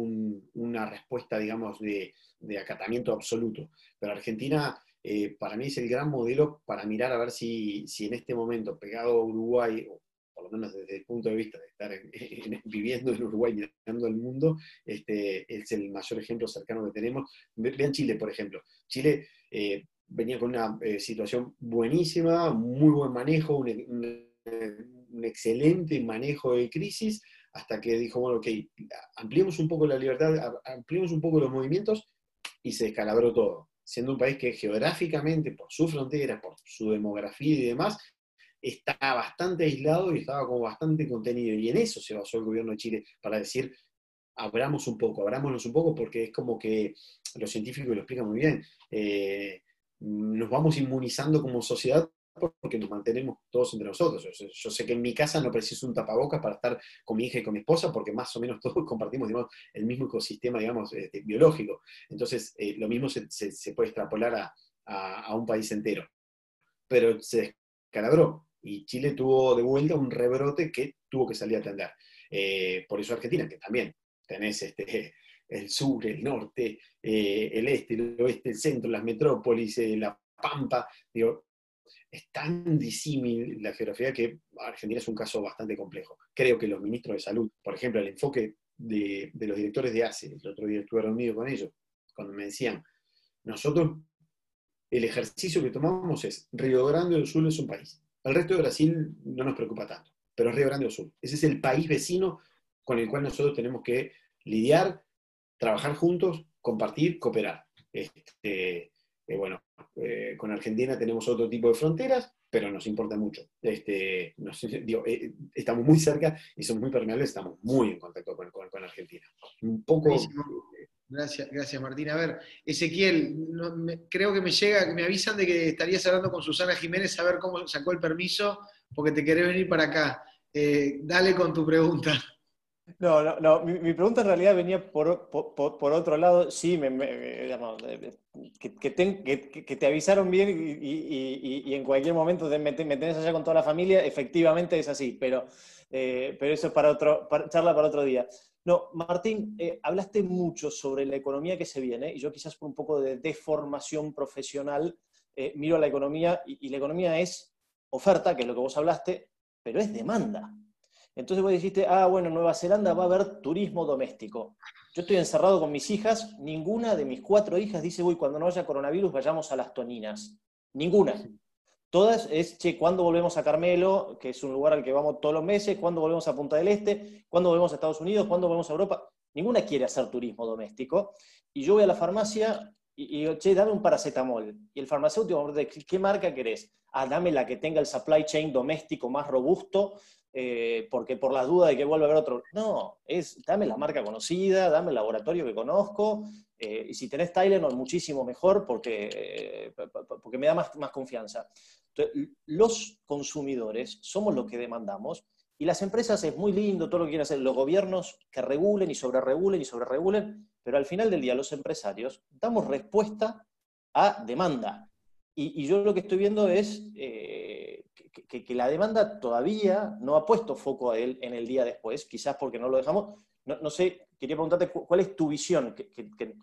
una respuesta, digamos, de, acatamiento absoluto. Pero Argentina, eh, para mí, es el gran modelo para mirar a ver si, si, en este momento, pegado a Uruguay, o por lo menos desde el punto de vista de estar viviendo en Uruguay, mirando el mundo, este, es el mayor ejemplo cercano que tenemos. Vean Chile, por ejemplo. Chile eh, venía con una eh, situación buenísima, muy buen manejo, un, un excelente manejo de crisis, hasta que dijo, bueno, ok, ampliemos un poco la libertad, ampliemos un poco los movimientos y se descalabró todo, siendo un país que geográficamente, por su frontera, por su demografía y demás, estaba bastante aislado y estaba como bastante contenido. Y en eso se basó el gobierno de Chile para decir, abramos un poco, abrámonos un poco, porque es como que los científicos lo explican muy bien. Eh, nos vamos inmunizando como sociedad porque nos mantenemos todos entre nosotros. Yo, sé que en mi casa no preciso un tapabocas para estar con mi hija y con mi esposa, porque más o menos todos compartimos el mismo ecosistema digamos, este, biológico. Entonces, eh, lo mismo se, puede extrapolar a, un país entero. Pero se descalabró y Chile tuvo de vuelta un rebrote que tuvo que salir a atender. Eh, por eso Argentina, que también tenés este, el sur, el norte, eh, el este, el oeste, el centro, las metrópolis, eh, la Pampa, digo, es tan disímil la geografía que Argentina es un caso bastante complejo. Creo que los ministros de salud, por ejemplo, el enfoque de, los directores de ACE, el otro día estuve reunido con ellos, cuando me decían, nosotros el ejercicio que tomamos es Río Grande do Sul es un país. El resto de Brasil no nos preocupa tanto, pero Río Grande do Sul. Ese es el país vecino con el cual nosotros tenemos que lidiar, trabajar juntos, compartir, cooperar. Este, eh, bueno, eh, con Argentina tenemos otro tipo de fronteras, pero nos importa mucho. Este, eh, estamos muy cerca y somos muy permeables, estamos muy en contacto con, Argentina. Un poco... Gracias, gracias Martín. A ver, Ezequiel, creo que me llega, me avisan de que estarías hablando con Susana Jiménez a ver cómo sacó el permiso, porque te querés venir para acá. dale con tu pregunta. No, no, no. Mi, pregunta en realidad venía por, por, otro lado. Sí, me, que, te avisaron bien y, en cualquier momento te, me, tenés allá con toda la familia, efectivamente es así, pero, eh, pero eso es para otro, charla para otro día. No, Martín, eh, hablaste mucho sobre la economía que se viene y yo quizás por un poco de deformación profesional eh, miro la economía y la economía es oferta, que es lo que vos hablaste, pero es demanda. Entonces vos dijiste, ah, bueno, en Nueva Zelanda va a haber turismo doméstico. Yo estoy encerrado con mis hijas, ninguna de mis cuatro hijas dice, uy, cuando no haya coronavirus vayamos a las Toninas. Ninguna. Todas es, che, ¿cuándo volvemos a Carmelo, que es un lugar al que vamos todos los meses? ¿Cuándo volvemos a Punta del Este? ¿Cuándo volvemos a Estados Unidos? ¿Cuándo volvemos a Europa? Ninguna quiere hacer turismo doméstico. Y yo voy a la farmacia y, digo, che, dame un paracetamol. Y el farmacéutico, ¿qué marca querés? Ah, dame la que tenga el supply chain doméstico más robusto, eh, porque por la duda de que vuelva a haber otro. No, es dame la marca conocida, dame el laboratorio que conozco, eh, y si tenés Tylenol, muchísimo mejor porque, eh, porque me da más, más confianza. los consumidores somos los que demandamos y las empresas es muy lindo todo lo que quieren hacer, los gobiernos que regulen y sobreregulen y sobreregulen, pero al final del día los empresarios damos respuesta a demanda. Y, yo lo que estoy viendo es que, la demanda todavía no ha puesto foco a él en el día después, quizás porque no lo dejamos. No, sé, quería preguntarte cuál es tu visión, que,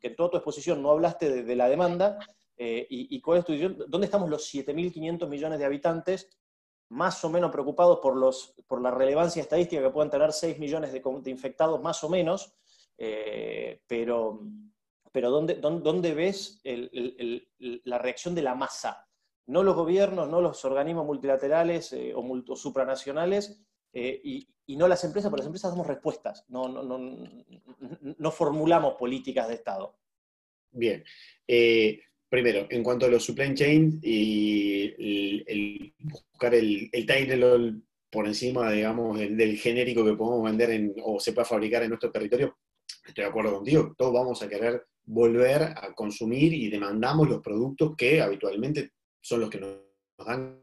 en toda tu exposición no hablaste de, la demanda, eh, y, cuál es tu visión, dónde estamos los 7.500 millones de habitantes más o menos preocupados por, los, por la relevancia estadística que puedan tener 6 millones de, infectados más o menos, eh, pero, pero ¿dónde, dónde, ves la reacción de la masa? No los gobiernos, no los organismos multilaterales eh, o, supranacionales, eh, y, no las empresas, porque las empresas damos respuestas, no, no, formulamos políticas de Estado. Bien. Eh, primero, en cuanto a los supply chain y buscar el, el por encima, digamos, del, genérico que podemos vender o se pueda fabricar en nuestro territorio, estoy de acuerdo contigo, todos vamos a querer volver a consumir y demandamos los productos que habitualmente son los que nos, dan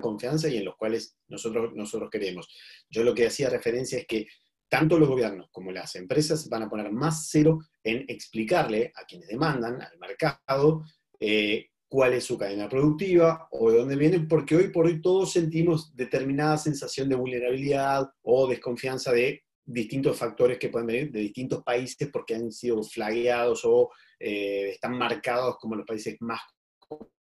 confianza y en los cuales nosotros, nosotros queremos. Yo lo que hacía referencia es que tanto los gobiernos como las empresas van a poner más cero en explicarle a quienes demandan, al mercado, eh, cuál es su cadena productiva o de dónde vienen, porque hoy por hoy todos sentimos determinada sensación de vulnerabilidad o desconfianza de distintos factores que pueden venir de distintos países porque han sido flagueados o eh, están marcados como los países más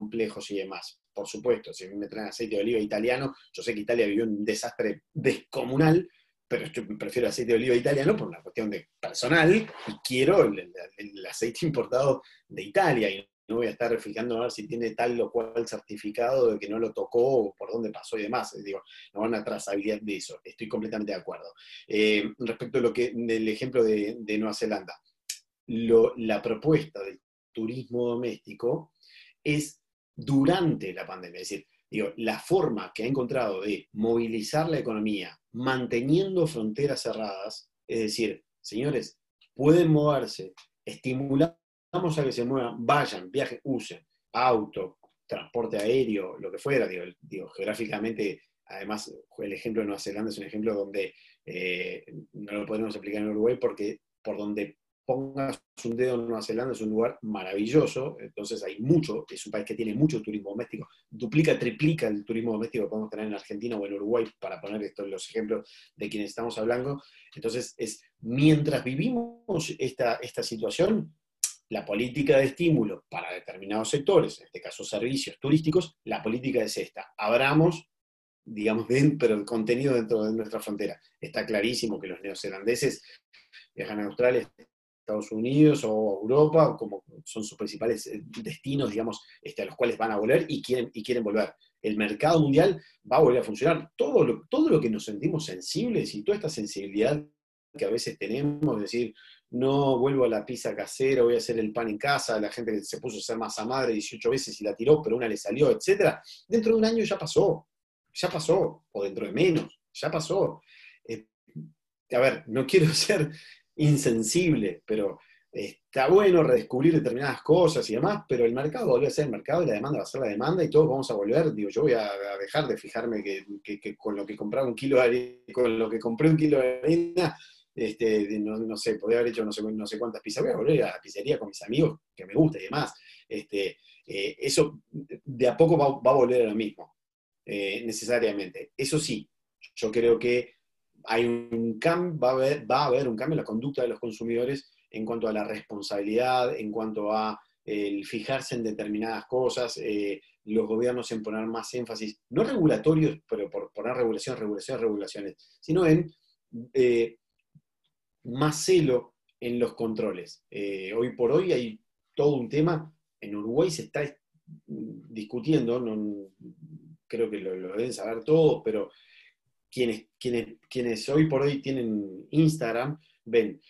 complejos y demás. Por supuesto, si me traen aceite de oliva italiano, yo sé que Italia vivió un desastre descomunal, pero yo prefiero aceite de oliva italiano por una cuestión de personal y quiero el, aceite importado de Italia y no voy a estar fijando a ver si tiene tal o cual certificado de que no lo tocó o por dónde pasó y demás. Digo, no van a trazabilidad de eso. Estoy completamente de acuerdo. Eh, respecto a lo que, del ejemplo de, Nueva Zelanda, la propuesta del turismo doméstico es durante la pandemia. Es decir, digo, la forma que ha encontrado de movilizar la economía manteniendo fronteras cerradas, es decir, señores, pueden moverse, estimulamos a que se muevan, vayan, viajen, usen auto, transporte aéreo, lo que fuera, digo, geográficamente, además, el ejemplo de Nueva Zelanda es un ejemplo donde eh, no lo podemos aplicar en Uruguay porque por donde pongas un dedo en Nueva Zelanda, es un lugar maravilloso, entonces hay mucho, es un país que tiene mucho turismo doméstico duplica, triplica el turismo doméstico que podemos tener en Argentina o en Uruguay, para poner estos los ejemplos de quienes estamos hablando. Entonces, es mientras vivimos esta, esta situación, la política de estímulo para determinados sectores, en este caso servicios turísticos, la política es esta. Abramos, digamos, pero el contenido dentro de nuestra frontera. Está clarísimo que los neozelandeses viajan a Australia, Estados Unidos o Europa, como son sus principales eh, destinos, digamos, este, a los cuales van a volver y quieren, y quieren volver. El mercado mundial va a volver a funcionar. Todo lo, todo lo que nos sentimos sensibles y toda esta sensibilidad que a veces tenemos, es decir, no vuelvo a la pizza casera, voy a hacer el pan en casa, la gente se puso a hacer masa madre 18 veces y la tiró, pero una le salió, etc. Dentro de un año ya pasó, ya pasó, o dentro de menos, ya pasó. Eh, a ver, no quiero ser insensible, pero está bueno redescubrir determinadas cosas y demás, pero el mercado vuelve a ser el mercado y la demanda va a ser la demanda y todos vamos a volver, digo, yo voy a, dejar de fijarme que, con lo que compraba un kilo de harina, con lo que compré un kilo de harina, este, no, sé, podría haber hecho no sé, no sé cuántas pizzas, voy a volver a la pizzería con mis amigos, que me gusta y demás. Este, eh, eso de a poco va, a volver a lo mismo, eh, necesariamente. Eso sí, yo creo que hay un cambio, va a, haber, va a haber un cambio en la conducta de los consumidores en cuanto a la responsabilidad, en cuanto a el fijarse en determinadas cosas, eh, los gobiernos en poner más énfasis, no regulatorios, pero por poner regulación, regulaciones, regulaciones, sino en más celo en los controles. Eh, hoy por hoy hay todo un tema, en Uruguay se está discutiendo, no, creo que lo, deben saber todos, pero quienes, quienes, quienes hoy por hoy tienen Instagram, ven,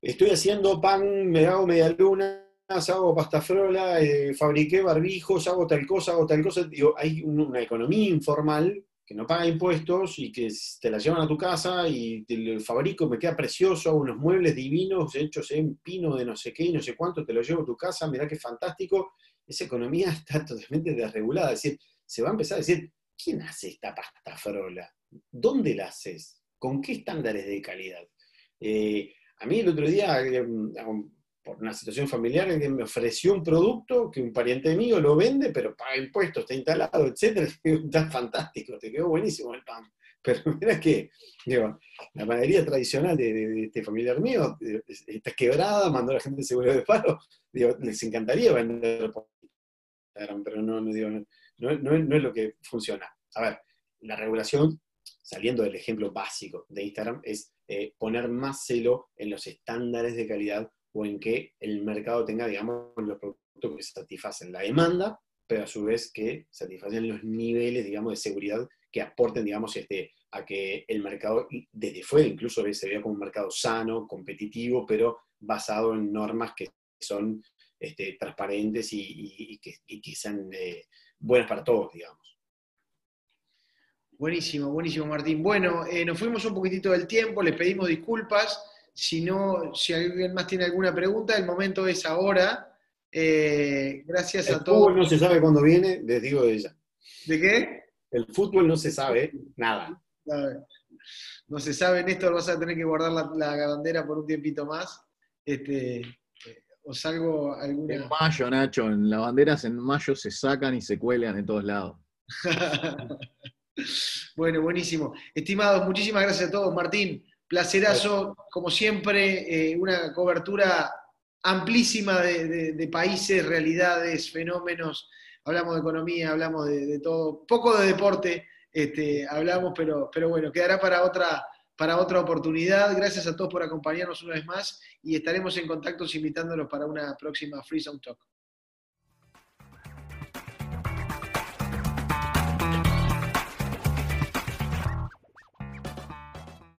estoy haciendo pan, me hago media luna, hago pasta frola, eh, fabriqué barbijos, hago tal cosa, hago tal cosa. Digo, hay una economía informal que no paga impuestos y que te la llevan a tu casa y te fabrico, me queda precioso, unos muebles divinos hechos en pino de no sé qué y no sé cuánto, te lo llevo a tu casa, mirá qué fantástico. Esa economía está totalmente desregulada. Es decir, se va a empezar a decir, ¿quién hace esta pasta frola? ¿Dónde la haces? ¿Con qué estándares de calidad? Eh, a mí el otro día, eh, por una situación familiar en que me ofreció un producto que un pariente mío lo vende, pero paga impuestos, está instalado, etc. Está fantástico, te quedó buenísimo el pan. Pero mira que la panadería tradicional de, este familiar mío está quebrada, mandó a la gente seguro de paro. les encantaría vender pero no, no, no, no es lo que funciona. A ver, la regulación, saliendo del ejemplo básico de Instagram, es eh, poner más celo en los estándares de calidad o en que el mercado tenga, digamos, los productos que satisfacen la demanda, pero a su vez que satisfacen los niveles, digamos, de seguridad que aporten, digamos, este, a que el mercado desde fuera incluso se vea como un mercado sano, competitivo, pero basado en normas que son este, transparentes y, que, sean eh, buenas para todos, digamos. Buenísimo, buenísimo, Martín. Bueno, eh, nos fuimos un poquitito del tiempo, les pedimos disculpas. Si no, si alguien más tiene alguna pregunta, el momento es ahora. Eh, gracias a todos. El fútbol no se sabe cuándo viene, les digo de ella. ¿De qué? El fútbol no se sabe nada. No se sabe, Néstor, vas a tener que guardar la, bandera por un tiempito más. Este, o salgo alguna. En mayo, Nacho, en las banderas en mayo se sacan y se cuelgan en todos lados. bueno, buenísimo. Estimados, muchísimas gracias a todos. Martín, Placerazo, como siempre, eh, una cobertura amplísima de, países, realidades, fenómenos. Hablamos de economía, hablamos de, todo, poco de deporte, este, hablamos, pero, pero bueno, quedará para otra, para otra oportunidad. Gracias a todos por acompañarnos una vez más y estaremos en contacto invitándolos para una próxima Free Sound Talk.